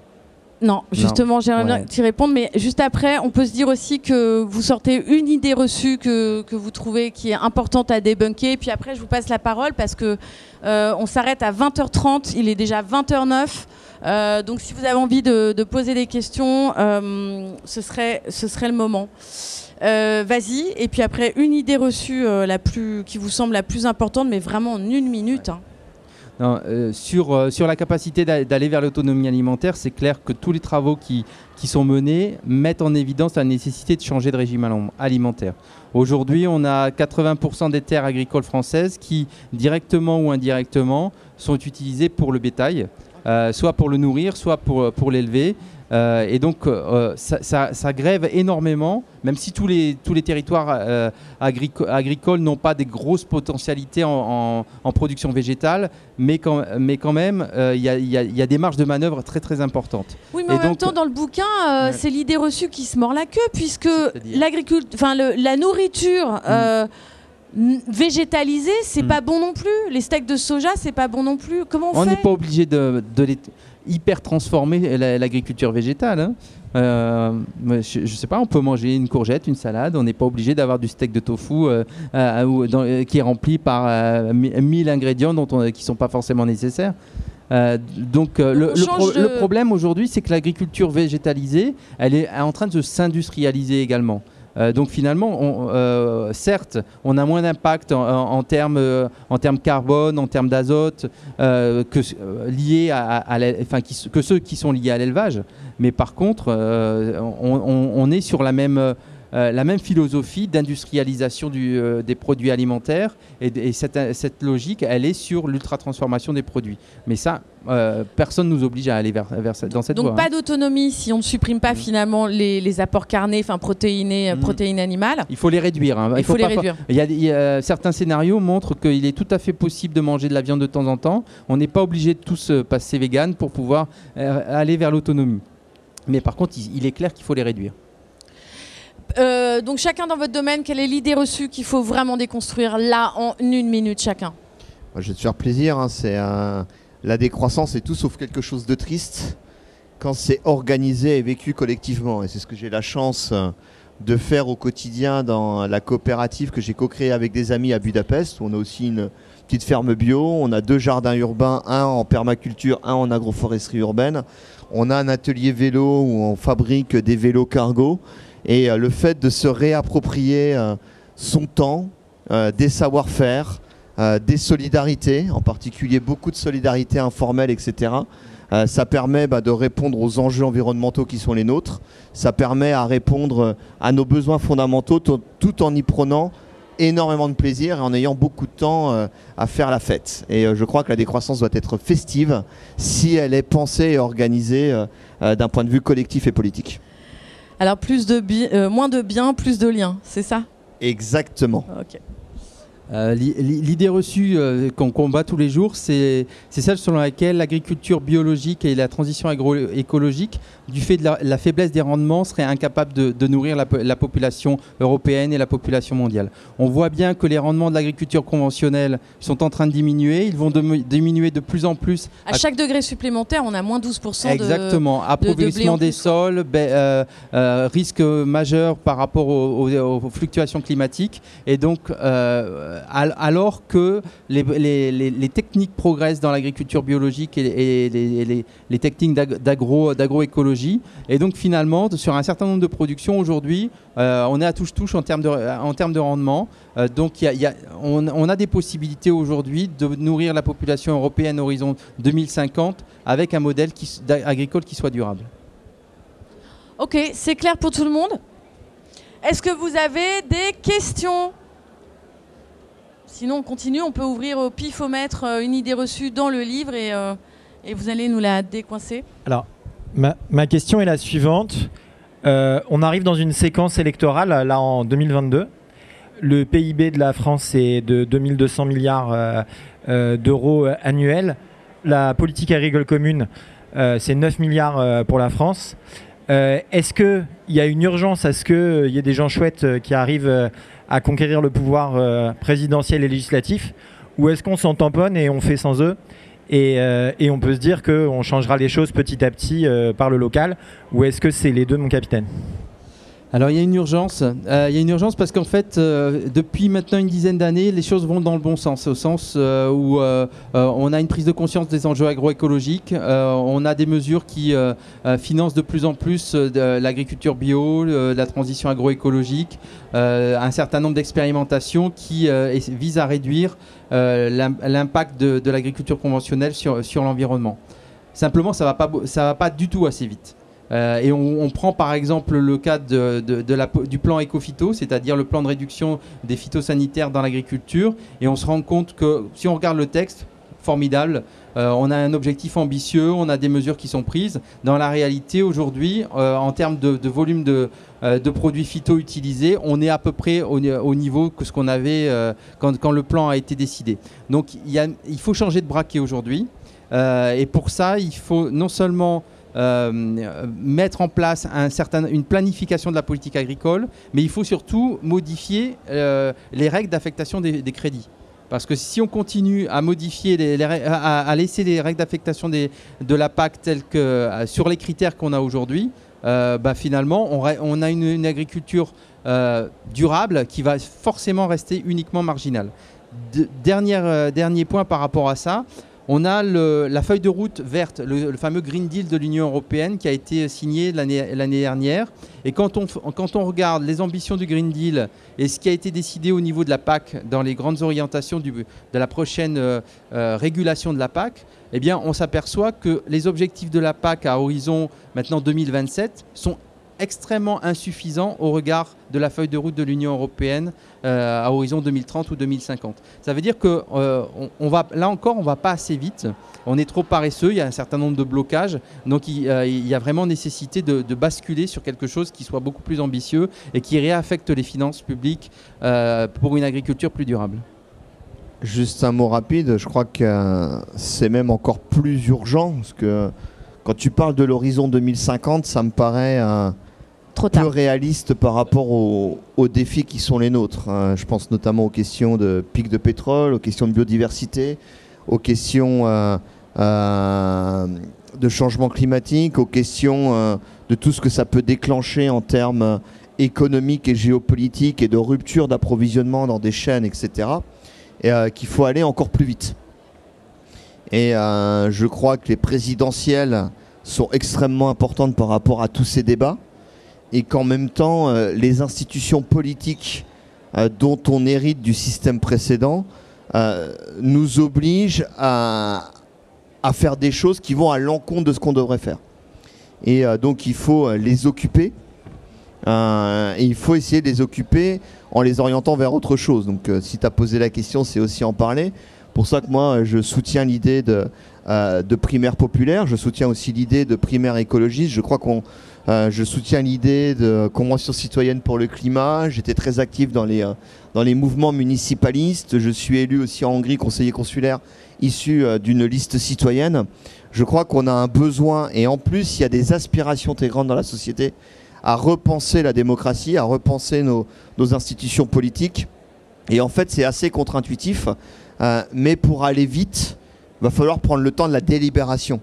Speaker 1: Non, justement, j'aimerais bien t'y répondre, mais juste après, on peut se dire aussi que vous sortez une idée reçue que, que vous trouvez qui est importante à débunker, et puis après, je vous passe la parole parce que euh, on s'arrête à 20h30, il est déjà 20h09. Euh, donc, si vous avez envie de, poser des questions, euh, ce, serait, ce serait le moment. Vas-y, et puis après, une idée reçue la plus, qui vous semble la plus importante, mais vraiment en une minute. Hein.
Speaker 3: Euh, sur, euh, sur la capacité d'aller vers l'autonomie alimentaire, c'est clair que tous les travaux qui, sont menés mettent en évidence la nécessité de changer de régime alimentaire. Aujourd'hui, on a 80% des terres agricoles françaises qui, directement ou indirectement, sont utilisées pour le bétail, euh, soit pour le nourrir, soit pour l'élever. Euh, et donc, euh, ça, grève énormément, même si tous les, tous les territoires euh, agricoles n'ont pas des grosses potentialités en, production végétale, mais quand, mais quand même, il y, y, a des marges de manœuvre très très importantes.
Speaker 1: Oui, mais en même temps, dans le bouquin, c'est l'idée reçue qui se mord la queue, puisque enfin, la nourriture. Mm. végétalisée, c'est mm. pas bon non plus. Les steaks de soja, c'est pas bon non plus. Comment on,
Speaker 3: on n'est pas obligé de, de les hyper transformer l'agriculture végétale. Hein. Euh, je, ne sais pas, on peut manger une courgette, une salade, on n'est pas obligé d'avoir du steak de tofu euh, euh, qui est rempli par 1000 ingrédients dont on, qui ne sont pas forcément nécessaires. donc le, problème aujourd'hui, c'est que l'agriculture végétalisée, elle est en train de se s'industrialiser également. Euh, donc finalement, euh, certes, on a moins d'impact en, termes en termes carbone, en termes d'azote que ceux qui sont liés à l'élevage. Mais par contre, euh, on, est sur la même euh, la même philosophie d'industrialisation euh, des produits alimentaires et, cette, logique, elle est sur l'ultra-transformation des produits. Mais ça, euh, personne ne nous oblige à aller vers, dans cette
Speaker 1: voie.
Speaker 3: Donc
Speaker 1: pas hein. d'autonomie si on ne supprime pas mmh. finalement les, apports carnés, enfin protéinés, mmh. protéines animales.
Speaker 3: Il faut les réduire. Hein.
Speaker 1: Il, faut, les réduire.
Speaker 3: Il y, a, certains scénarios montrent qu'il est tout à fait possible de manger de la viande de temps en temps. On n'est pas obligé de tous passer vegan pour pouvoir aller vers l'autonomie. Mais par contre, il est clair qu'il faut les réduire.
Speaker 1: Euh, donc chacun dans votre domaine, quelle est l'idée reçue qu'il faut vraiment déconstruire là en une minute chacun?
Speaker 2: Je vais te faire plaisir. Hein, c'est la décroissance est tout sauf quelque chose de triste quand c'est organisé et vécu collectivement. Et c'est ce que j'ai la chance euh, de faire au quotidien dans la coopérative que j'ai co-créée avec des amis à Budapest. On a aussi une petite ferme bio, on a deux jardins urbains, un en permaculture, un en agroforesterie urbaine. On a un atelier vélo où on fabrique des vélos cargo et euh, le fait de se réapproprier euh, son temps, euh, des savoir-faire, des solidarités, en particulier beaucoup de solidarité informelle, etc. ça permet bah, de répondre aux enjeux environnementaux qui sont les nôtres. Ça permet à répondre à nos besoins fondamentaux tout en y prenant énormément de plaisir et en ayant beaucoup de temps à faire la fête. Et je crois que la décroissance doit être festive si elle est pensée et organisée d'un point de vue collectif et politique.
Speaker 1: Alors plus de euh, moins de biens, plus de liens, c'est ça?
Speaker 2: Exactement.
Speaker 3: Euh, l'idée reçue euh, qu'on combat tous les jours, c'est celle selon laquelle l'agriculture biologique et la transition agroécologique, du fait de la, faiblesse des rendements, seraient incapables de, nourrir la, population européenne et la population mondiale. On voit bien que les rendements de l'agriculture conventionnelle sont en train de diminuer. Ils vont diminuer de plus en plus.
Speaker 1: À, chaque degré supplémentaire, on a moins 12%
Speaker 3: Exactement. Appauvrissement des sols, ben, euh, risque majeur par rapport aux, fluctuations climatiques. Et donc, euh, alors que les, techniques progressent dans l'agriculture biologique et, les, techniques d'agroécologie. Et donc finalement, sur un certain nombre de productions aujourd'hui, euh, on est à touche-touche en termes de, en termes de rendement. Euh, donc on, a des possibilités aujourd'hui de nourrir la population européenne horizon 2050 avec un modèle agricole qui soit durable.
Speaker 1: Ok, c'est clair pour tout le monde Est-ce que vous avez des questions? Sinon, on continue, on peut ouvrir au pifomètre euh, une idée reçue dans le livre et, euh, et vous allez nous la décoincer.
Speaker 4: Alors, ma, question est la suivante. Euh, on arrive dans une séquence électorale, là en 2022. Le PIB de la France est de 2200 milliards d'euros annuels. La politique agricole commune, c'est 9 milliards pour la France. Est-ce qu'il y a une urgence à ce qu'il y ait des gens chouettes qui arrivent à conquérir le pouvoir euh, présidentiel et législatif? Ou est-ce qu'on s'en tamponne et on fait sans eux? Et, euh, et, on peut se dire qu'on changera les choses petit à petit euh, par le local. Ou est-ce que c'est les deux, mon capitaine?
Speaker 3: Alors il y a une urgence. Euh, il y a une urgence parce qu'en fait, depuis maintenant une dizaine d'années, les choses vont dans le bon sens, au sens où on a une prise de conscience des enjeux agroécologiques, on a des mesures qui financent de plus en plus l'agriculture bio, la transition agroécologique, un certain nombre d'expérimentations qui visent à réduire l'impact de, l'agriculture conventionnelle sur, l'environnement. Simplement, ça ne va, pas du tout assez vite. Euh, et on, prend par exemple le cas du plan éco-phyto, c'est-à-dire le plan de réduction des phytosanitaires dans l'agriculture, et on se rend compte que si on regarde le texte, formidable, euh, on a un objectif ambitieux, on a des mesures qui sont prises. Dans la réalité, aujourd'hui, euh, en termes de, volume de, produits phyto utilisés, on est à peu près au, niveau que ce qu'on avait quand, le plan a été décidé. Donc il, faut changer de braquet aujourd'hui. et pour ça, il faut non seulement euh, mettre en place une planification de la politique agricole, mais il faut surtout modifier euh, les règles d'affectation des, crédits. Parce que si on continue à modifier, les, à, laisser les règles d'affectation de la PAC telles que euh, sur les critères qu'on a aujourd'hui, bah, finalement, on, a une, agriculture durable qui va forcément rester uniquement marginale. dernier point par rapport à ça, on a la feuille de route verte, le, fameux Green Deal de l'Union européenne qui a été signé l'année dernière. Et quand on, quand on, regarde les ambitions du Green Deal et ce qui a été décidé au niveau de la PAC dans les grandes orientations de la prochaine euh, euh, régulation de la PAC, eh on s'aperçoit que les objectifs de la PAC à horizon maintenant 2027 sont extrêmement insuffisant au regard de la feuille de route de l'Union européenne euh, à horizon 2030 ou 2050. Ça veut dire que euh, on, va, là encore, on va pas assez vite. On est trop paresseux. Il y a un certain nombre de blocages. Donc il, euh, y a vraiment nécessité de, basculer sur quelque chose qui soit beaucoup plus ambitieux et qui réaffecte les finances publiques pour une agriculture plus durable.
Speaker 2: Juste un mot rapide. Je crois que c'est même encore plus urgent parce que quand tu parles de l'horizon 2050, ça me paraît un peu réaliste par rapport aux, défis qui sont les nôtres. Hein. Je pense notamment aux questions de pic de pétrole, aux questions de biodiversité, aux questions euh, euh, de changement climatique, aux questions euh, de tout ce que ça peut déclencher en termes économiques et géopolitiques et de rupture d'approvisionnement dans des chaînes, etc. Et qu'il faut aller encore plus vite. Et je crois que les présidentielles sont extrêmement importantes par rapport à tous ces débats et qu'en même temps, euh, les institutions politiques euh, dont on hérite du système précédent euh, nous obligent à, faire des choses qui vont à l'encontre de ce qu'on devrait faire. Et donc il faut les occuper. et il faut essayer de les occuper en les orientant vers autre chose. Donc si tu as posé la question, c'est aussi en parler. Pour ça que moi, je soutiens l'idée de, de primaire populaire. Je soutiens aussi l'idée de primaire écologiste. Je crois qu'on Euh, je soutiens l'idée de convention citoyenne pour le climat. J'étais très actif dans les, euh, dans les mouvements municipalistes. Je suis élu aussi en Hongrie conseiller consulaire issu euh, d'une liste citoyenne. Je crois qu'on a un besoin, et en plus, il y a des aspirations très grandes dans la société à repenser la démocratie, à repenser nos, nos institutions politiques. Et en fait, c'est assez contre-intuitif. mais pour aller vite, il va falloir prendre le temps de la délibération.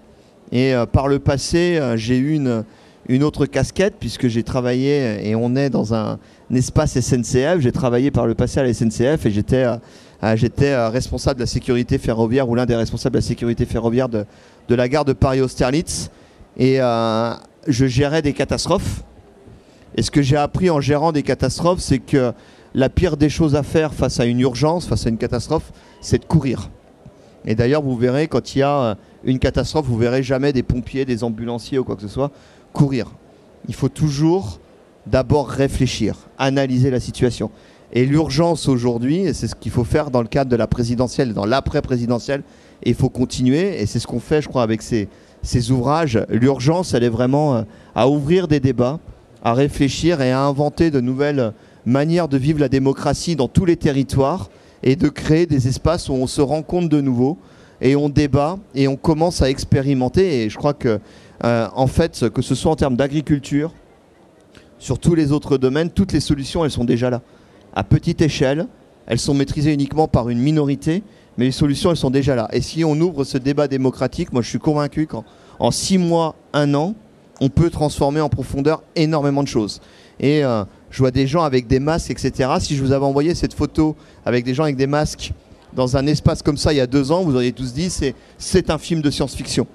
Speaker 2: Et par le passé, j'ai eu une une autre casquette puisque j'ai travaillé et on est dans un, espace SNCF. J'ai travaillé par le passé à la SNCF et j'étais euh, euh, euh, responsable de la sécurité ferroviaire ou l'un des responsables de la sécurité ferroviaire de, de la gare de Paris-Austerlitz et je gérais des catastrophes. Et ce que j'ai appris en gérant des catastrophes, c'est que la pire des choses à faire face à une urgence, face à une catastrophe, c'est de courir. Et d'ailleurs, vous verrez, quand il y a une catastrophe, vous verrez jamais des pompiers, des ambulanciers ou quoi que ce soit courir. Il faut toujours d'abord réfléchir, analyser la situation. Et l'urgence aujourd'hui, c'est ce qu'il faut faire dans le cadre de la présidentielle, dans l'après-présidentielle, et il faut continuer, et c'est ce qu'on fait, je crois, avec ces, ces ouvrages. L'urgence, elle est vraiment euh, à ouvrir des débats, à réfléchir et à inventer de nouvelles manières de vivre la démocratie dans tous les territoires, et de créer des espaces où on se rencontre de nouveau, et on débat, et on commence à expérimenter, et je crois que euh, en fait, que ce soit en termes d'agriculture, sur tous les autres domaines, toutes les solutions, elles sont déjà là. À petite échelle, elles sont maîtrisées uniquement par une minorité, mais les solutions, elles sont déjà là. Et si on ouvre ce débat démocratique, moi je suis convaincu qu'en six mois, un an, on peut transformer en profondeur énormément de choses. Et euh, je vois des gens avec des masques, etc. Si je vous avais envoyé cette photo avec des gens avec des masques dans un espace comme ça il y a deux ans, vous auriez tous dit c'est un film de science-fiction.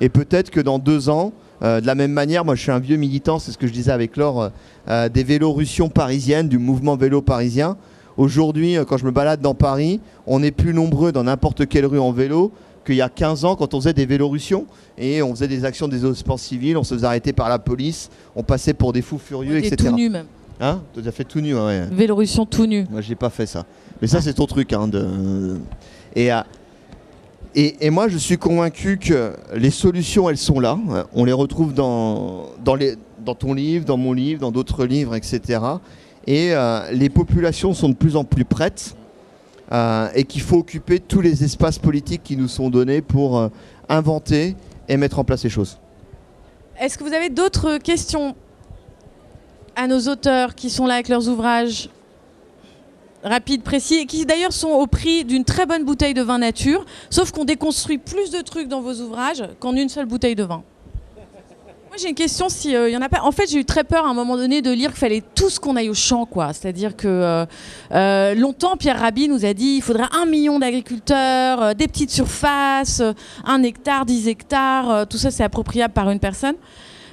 Speaker 2: Et peut-être que dans deux ans, euh, de la même manière, moi je suis un vieux militant, c'est ce que je disais avec Laure, euh, euh, des vélorussions parisiennes, du mouvement vélo parisien. Aujourd'hui, quand je me balade dans Paris, on est plus nombreux dans n'importe quelle rue en vélo qu'il y a 15 ans quand on faisait des vélorussions et on faisait des actions des désobéissance civile, on se faisait arrêter par la police, on passait pour des fous furieux,
Speaker 1: etc.
Speaker 2: tout
Speaker 1: nu même.
Speaker 2: Hein? Tu as fait tout nu, ouais.
Speaker 1: Vélorussion tout nu.
Speaker 2: Moi, j'ai pas fait ça. Mais ça, c'est ton truc. Hein, de... Et et, moi, je suis convaincu que les solutions, elles sont là. On les retrouve dans, dans, ton livre, dans mon livre, dans d'autres livres, etc. Et euh, les populations sont de plus en plus prêtes euh, et qu'il faut occuper tous les espaces politiques qui nous sont donnés pour euh, inventer et mettre en place les choses.
Speaker 1: Est-ce que vous avez d'autres questions à nos auteurs qui sont là avec leurs ouvrages? Rapide, précis, et qui d'ailleurs sont au prix d'une très bonne bouteille de vin nature, sauf qu'on déconstruit plus de trucs dans vos ouvrages qu'en une seule bouteille de vin. Moi j'ai une question s'il euh, y en a pas. En fait j'ai eu très peur à un moment donné de lire qu'il fallait tout ce qu'on aille au champ, quoi. C'est-à-dire que euh, euh, longtemps Pierre Rabhi nous a dit il faudrait un million d'agriculteurs, des petites surfaces, un hectare, dix hectares, tout ça c'est appropriable par une personne.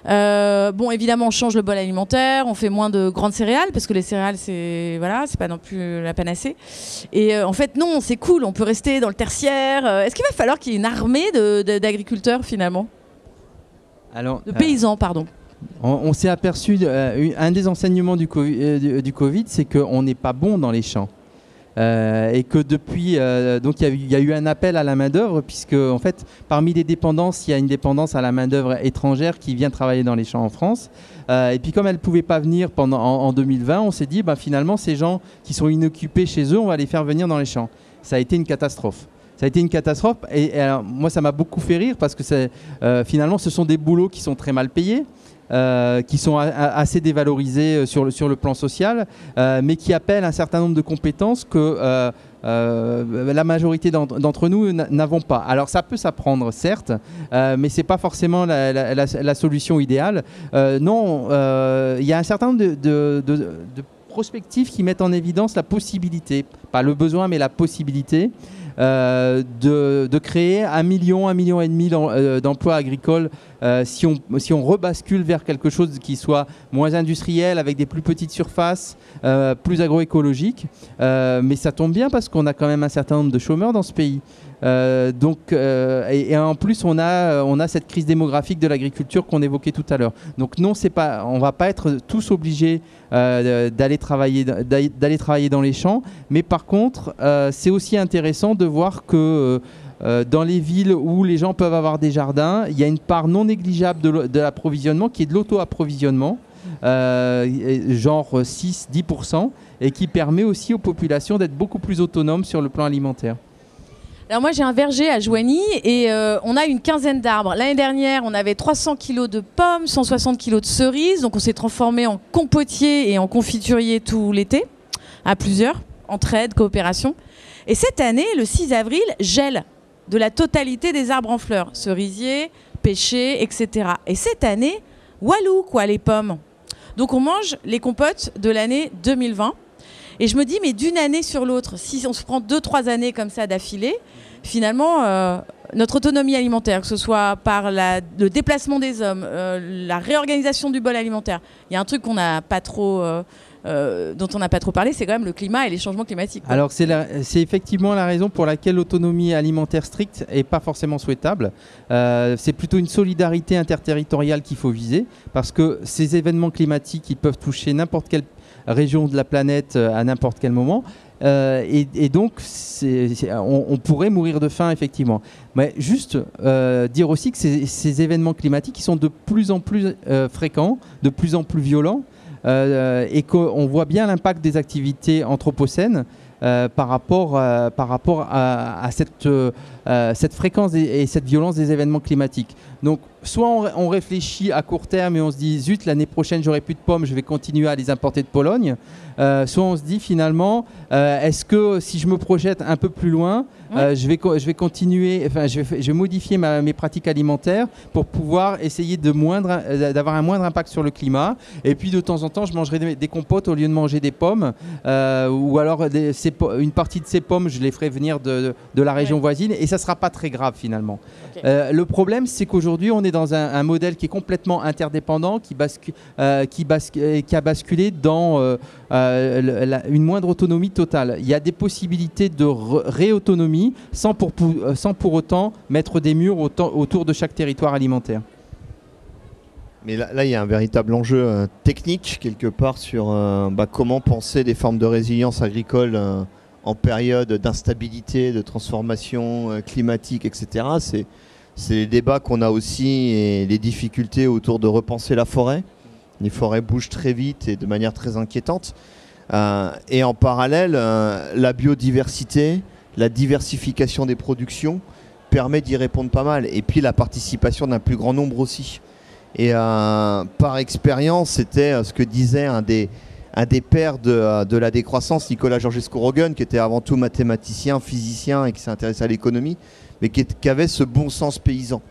Speaker 1: Euh, bon, évidemment, on change le bol alimentaire, on fait moins de grandes céréales parce que les céréales, c'est voilà, c'est pas non plus la panacée. Et euh, en fait, non, c'est cool, on peut rester dans le tertiaire. Euh, est-ce qu'il va falloir qu'il y ait une armée d'agriculteurs finalement?
Speaker 3: Alors,
Speaker 1: de paysans, pardon.
Speaker 3: On, s'est aperçu, un des enseignements du, du, du Covid, c'est qu'on n'est pas bon dans les champs. Euh, et que depuis, euh, donc il y, a eu un appel à la main d'œuvre puisque en fait, parmi les dépendances, il y a une dépendance à la main d'œuvre étrangère qui vient travailler dans les champs en France. Euh, et puis comme elle ne pouvait pas venir pendant en, 2020, on s'est dit, bah, finalement, ces gens qui sont inoccupés chez eux, on va les faire venir dans les champs. Ça a été une catastrophe ça a été une catastrophe. Et, moi, ça m'a beaucoup fait rire parce que finalement, ce sont des boulots qui sont très mal payés. Euh, qui sont assez dévalorisés euh, sur le, plan social, euh, mais qui appellent un certain nombre de compétences que la majorité d'entre nous n'avons pas. Alors ça peut s'apprendre, certes, mais ce n'est pas forcément la, solution idéale. non, il y a un certain nombre de, de, de, de prospectives qui mettent en évidence la possibilité, pas le besoin, mais la possibilité euh, de, créer un million, un million et demi euh, d'emplois agricoles euh, si, on, si on rebascule vers quelque chose qui soit moins industriel, avec des plus petites surfaces, plus agroécologique. mais ça tombe bien parce qu'on a quand même un certain nombre de chômeurs dans ce pays. Donc, et, en plus, on a, on a cette crise démographique de l'agriculture qu'on évoquait tout à l'heure. Donc non, c'est pas, on va pas être tous obligés d'aller travailler, d'aller travailler dans les champs, mais par contre, c'est aussi intéressant de voir que dans les villes où les gens peuvent avoir des jardins, il y a une part non négligeable de l'approvisionnement qui est de l'auto-approvisionnement. genre 6-10%, et qui permet aussi aux populations d'être beaucoup plus autonomes sur le plan alimentaire.
Speaker 1: Alors moi j'ai un verger à Joigny et euh, on a une quinzaine d'arbres. L'année dernière on avait 300 kg de pommes, 160 kg de cerises, donc on s'est transformé en compotier et en confiturier tout l'été, à plusieurs, entraide, coopération. Et cette année, le 6 avril, gèle de la totalité des arbres en fleurs, cerisiers, pêchers, etc. Et cette année, walou quoi les pommes. Donc on mange les compotes de l'année 2020. Et je me dis, mais d'une année sur l'autre, si on se prend deux, trois années comme ça d'affilée, finalement, euh, notre autonomie alimentaire, que ce soit par le déplacement des hommes, euh, la réorganisation du bol alimentaire, il y a un truc qu'on n'a pas trop. Euh, dont on n'a pas trop parlé, c'est quand même le climat et les changements climatiques.
Speaker 3: Alors c'est effectivement la raison pour laquelle l'autonomie alimentaire stricte n'est pas forcément souhaitable. c'est plutôt une solidarité interterritoriale qu'il faut viser, parce que ces événements climatiques, ils peuvent toucher n'importe quel région de la planète à n'importe quel moment. Euh, et, donc, on, pourrait mourir de faim, effectivement. Mais juste euh, dire aussi que ces, événements climatiques qui sont de plus en plus euh, fréquents, de plus en plus violents, et qu'on voit bien l'impact des activités anthropocènes par rapport, par rapport à, cette, cette fréquence et, cette violence des événements climatiques. Donc, soit on, réfléchit à court terme et on se dit, zut, l'année prochaine, j'aurai plus de pommes, je vais continuer à les importer de Pologne. Euh, soit on se dit finalement, euh, est-ce que si je me projette un peu plus loin, euh, je, vais je vais continuer, enfin, je vais, je vais modifier mes pratiques alimentaires pour pouvoir essayer de moindre, d'avoir un moindre impact sur le climat. Et puis de temps en temps, je mangerai des, compotes au lieu de manger des pommes, ou alors une partie de ces pommes, je les ferai venir de, de, la région voisine, et ça sera pas très grave finalement. le problème, c'est qu'aujourd'hui, on est dans un, modèle qui est complètement interdépendant, qui, bascule, qui, qui a basculé dans euh, une moindre autonomie totale. Il y a des possibilités de réautonomie sans pour, euh, autant mettre des murs autour de chaque territoire alimentaire.
Speaker 2: Mais là, il y a un véritable enjeu euh, technique quelque part sur bah, comment penser des formes de résilience agricole en période d'instabilité, de transformation climatique, etc. C'est, les débats qu'on a aussi et les difficultés autour de repenser la forêt. Les forêts bougent très vite et de manière très inquiétante. Euh, et en parallèle, euh, la biodiversité, la diversification des productions permet d'y répondre pas mal. Et puis la participation d'un plus grand nombre aussi. Et euh, par expérience, c'était ce que disait un des, un des pères de, la décroissance, Nicolas Georgescu-Roegen, qui était avant tout mathématicien, physicien et qui s'intéressait à l'économie, mais qui, avait ce bon sens paysan.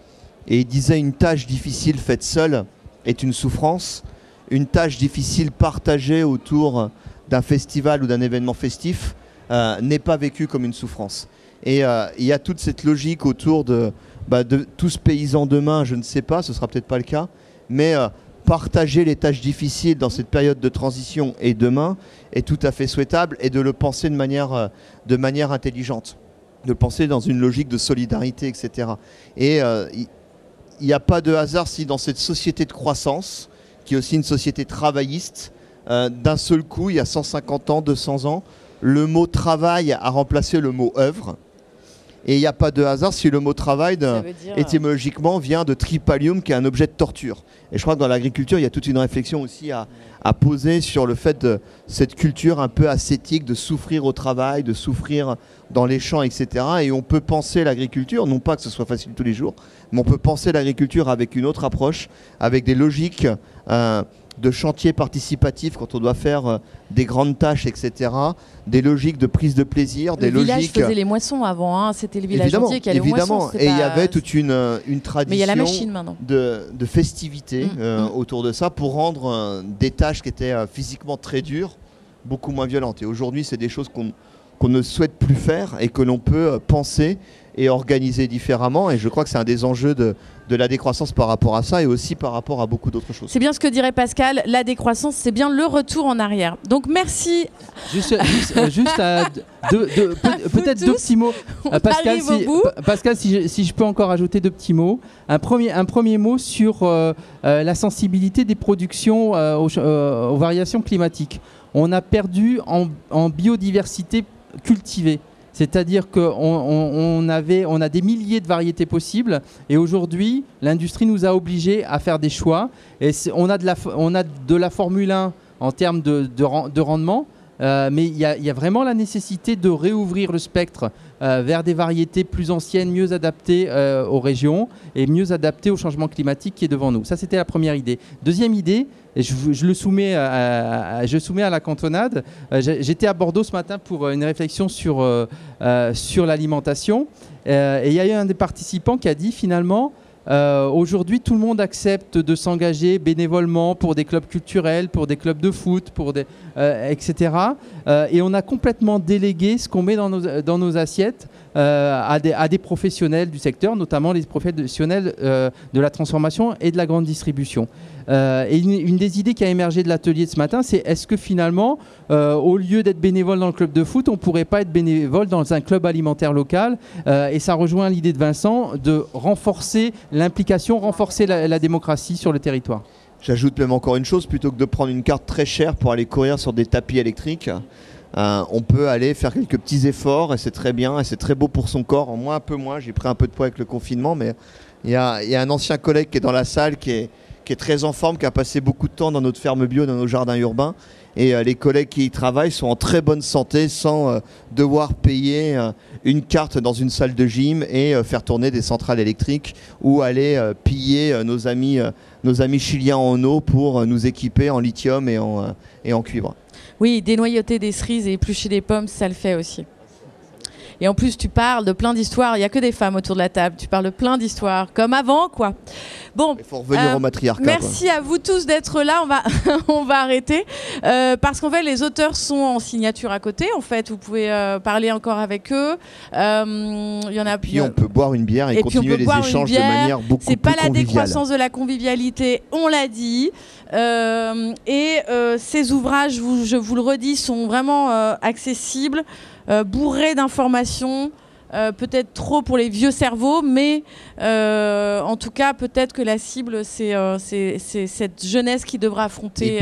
Speaker 2: Et il disait une tâche difficile faite seule est une souffrance, une tâche difficile partagée autour d'un festival ou d'un événement festif euh, n'est pas vécue comme une souffrance. Et euh, il y a toute cette logique autour de, bah, de tous paysans demain, je ne sais pas, ce sera peut-être pas le cas, mais euh, partager les tâches difficiles dans cette période de transition et demain est tout à fait souhaitable et de le penser de manière intelligente, de penser dans une logique de solidarité, etc. Et il n'y a pas de hasard si dans cette société de croissance, qui est aussi une société travailliste, euh, d'un seul coup, il y a 150 ans, 200 ans, le mot travail a remplacé le mot œuvre. Et il n'y a pas de hasard si le mot travail, étymologiquement, vient de tripalium, qui est un objet de torture. Et je crois que dans l'agriculture, il y a toute une réflexion aussi à, poser sur le fait de cette culture un peu ascétique de souffrir au travail, de souffrir dans les champs, etc. Et on peut penser l'agriculture, non pas que ce soit facile tous les jours, mais on peut penser l'agriculture avec une autre approche, avec des logiques. Euh, de chantier participatif quand on doit faire euh, des grandes tâches, etc. Des logiques de prise de plaisir,
Speaker 1: le
Speaker 2: des
Speaker 1: village
Speaker 2: logiques.
Speaker 1: faisait les moissons avant, hein. c'était le village entier qui allait
Speaker 2: évidemment.
Speaker 1: aux moissons.
Speaker 2: Et il y avait toute une, euh, une tradition
Speaker 1: la machine,
Speaker 2: de, de festivité mm, euh, mm. autour de ça pour rendre des tâches qui étaient physiquement très dures beaucoup moins violentes. Et aujourd'hui, c'est des choses qu'on qu'on ne souhaite plus faire et que l'on peut penser et organiser différemment. Et je crois que c'est un des enjeux de, de la décroissance par rapport à ça et aussi par rapport à beaucoup d'autres choses.
Speaker 1: C'est bien ce que dirait Pascal, la décroissance, c'est bien le retour en arrière. Donc merci.
Speaker 3: Juste, juste, euh, peut-être deux petits mots.
Speaker 1: Euh, Pascal,
Speaker 3: si, Pascal si, je, si, je, peux encore ajouter deux petits mots. Un premier, un premier mot sur euh, la sensibilité des productions aux, variations climatiques. On a perdu en, en biodiversité cultivée C'est-à-dire qu'on on, a des milliers de variétés possibles et aujourd'hui, l'industrie nous a obligés à faire des choix. Et on a, de la, on a de la Formule 1 en termes de, de rendement, euh, mais il y, a vraiment la nécessité de réouvrir le spectre euh, vers des variétés plus anciennes, mieux adaptées euh, aux régions et mieux adaptées au changement climatique qui est devant nous. Ça, c'était la première idée. Deuxième idée, je, le soumets à, la cantonade. J'étais à Bordeaux ce matin pour une réflexion sur, sur l'alimentation. et il y a eu un des participants qui a dit finalement, euh, aujourd'hui, tout le monde accepte de s'engager bénévolement pour des clubs culturels, pour des clubs de foot, pour des, euh, etc. Euh, et on a complètement délégué ce qu'on met dans nos, dans nos assiettes à des, à, des, professionnels du secteur, notamment les professionnels de la transformation et de la grande distribution. Euh, et une, des idées qui a émergé de l'atelier de ce matin, c'est est-ce que finalement, euh, au lieu d'être bénévole dans le club de foot, on pourrait pas être bénévole dans un club alimentaire local? Euh, Et ça rejoint l'idée de Vincent de renforcer l'implication, renforcer la, démocratie sur le territoire.
Speaker 2: J'ajoute même encore une chose, plutôt que de prendre une carte très chère pour aller courir sur des tapis électriques, on peut aller faire quelques petits efforts et c'est très bien et c'est très beau pour son corps. En moins, un peu moins, j'ai pris un peu de poids avec le confinement, mais il y a, y a, un ancien collègue qui est dans la salle qui est, qui est très en forme, qui a passé beaucoup de temps dans notre ferme bio, dans nos jardins urbains. Et euh, les collègues qui y travaillent sont en très bonne santé sans euh, devoir payer euh, une carte dans une salle de gym et faire tourner des centrales électriques ou aller piller nos, amis, nos amis chiliens en eau pour nous équiper en lithium et en, et en cuivre.
Speaker 1: Oui, dénoyauter des cerises et éplucher des pommes, ça le fait aussi. Et en plus, tu parles de plein d'histoires. Il n'y a que des femmes autour de la table. Tu parles de plein d'histoires, comme avant, quoi.
Speaker 2: Bon. Il faut revenir au euh, matriarcat.
Speaker 1: Merci à vous tous d'être là. On va, on va arrêter. Euh, parce qu'en fait, les auteurs sont en signature à côté. En fait, vous pouvez euh, parler encore avec eux. Il y en a.
Speaker 2: Et puis, on peut boire une bière et, continuer les échanges de manière beaucoup plus
Speaker 1: C'est pas la décroissance de la convivialité, on l'a dit. et ces ouvrages, je vous le redis, sont vraiment accessibles. Euh, bourré d'informations. Euh, peut-être trop pour les vieux cerveaux, mais euh, en tout cas, peut-être que la cible, c'est cette jeunesse qui devra affronter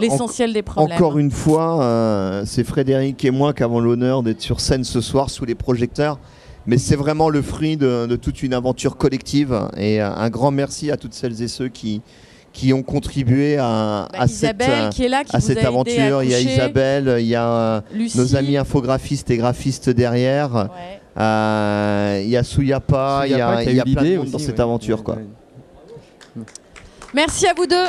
Speaker 1: l'essentiel des problèmes.
Speaker 2: Encore une fois, c'est Frédéric et moi qui avons l'honneur d'être sur scène ce soir sous les projecteurs, mais c'est vraiment le fruit de, de, toute une aventure collective. Et un grand merci à toutes celles et ceux qui, qui ont contribué à,
Speaker 1: bah, cette, à
Speaker 2: cette aventure. il y a Isabelle, il y a euh, nos amis infographistes et graphistes derrière. Euh, il y a Souyapa, il y a, il y a plein de monde dans cette aventure. Quoi.
Speaker 1: Merci à vous deux.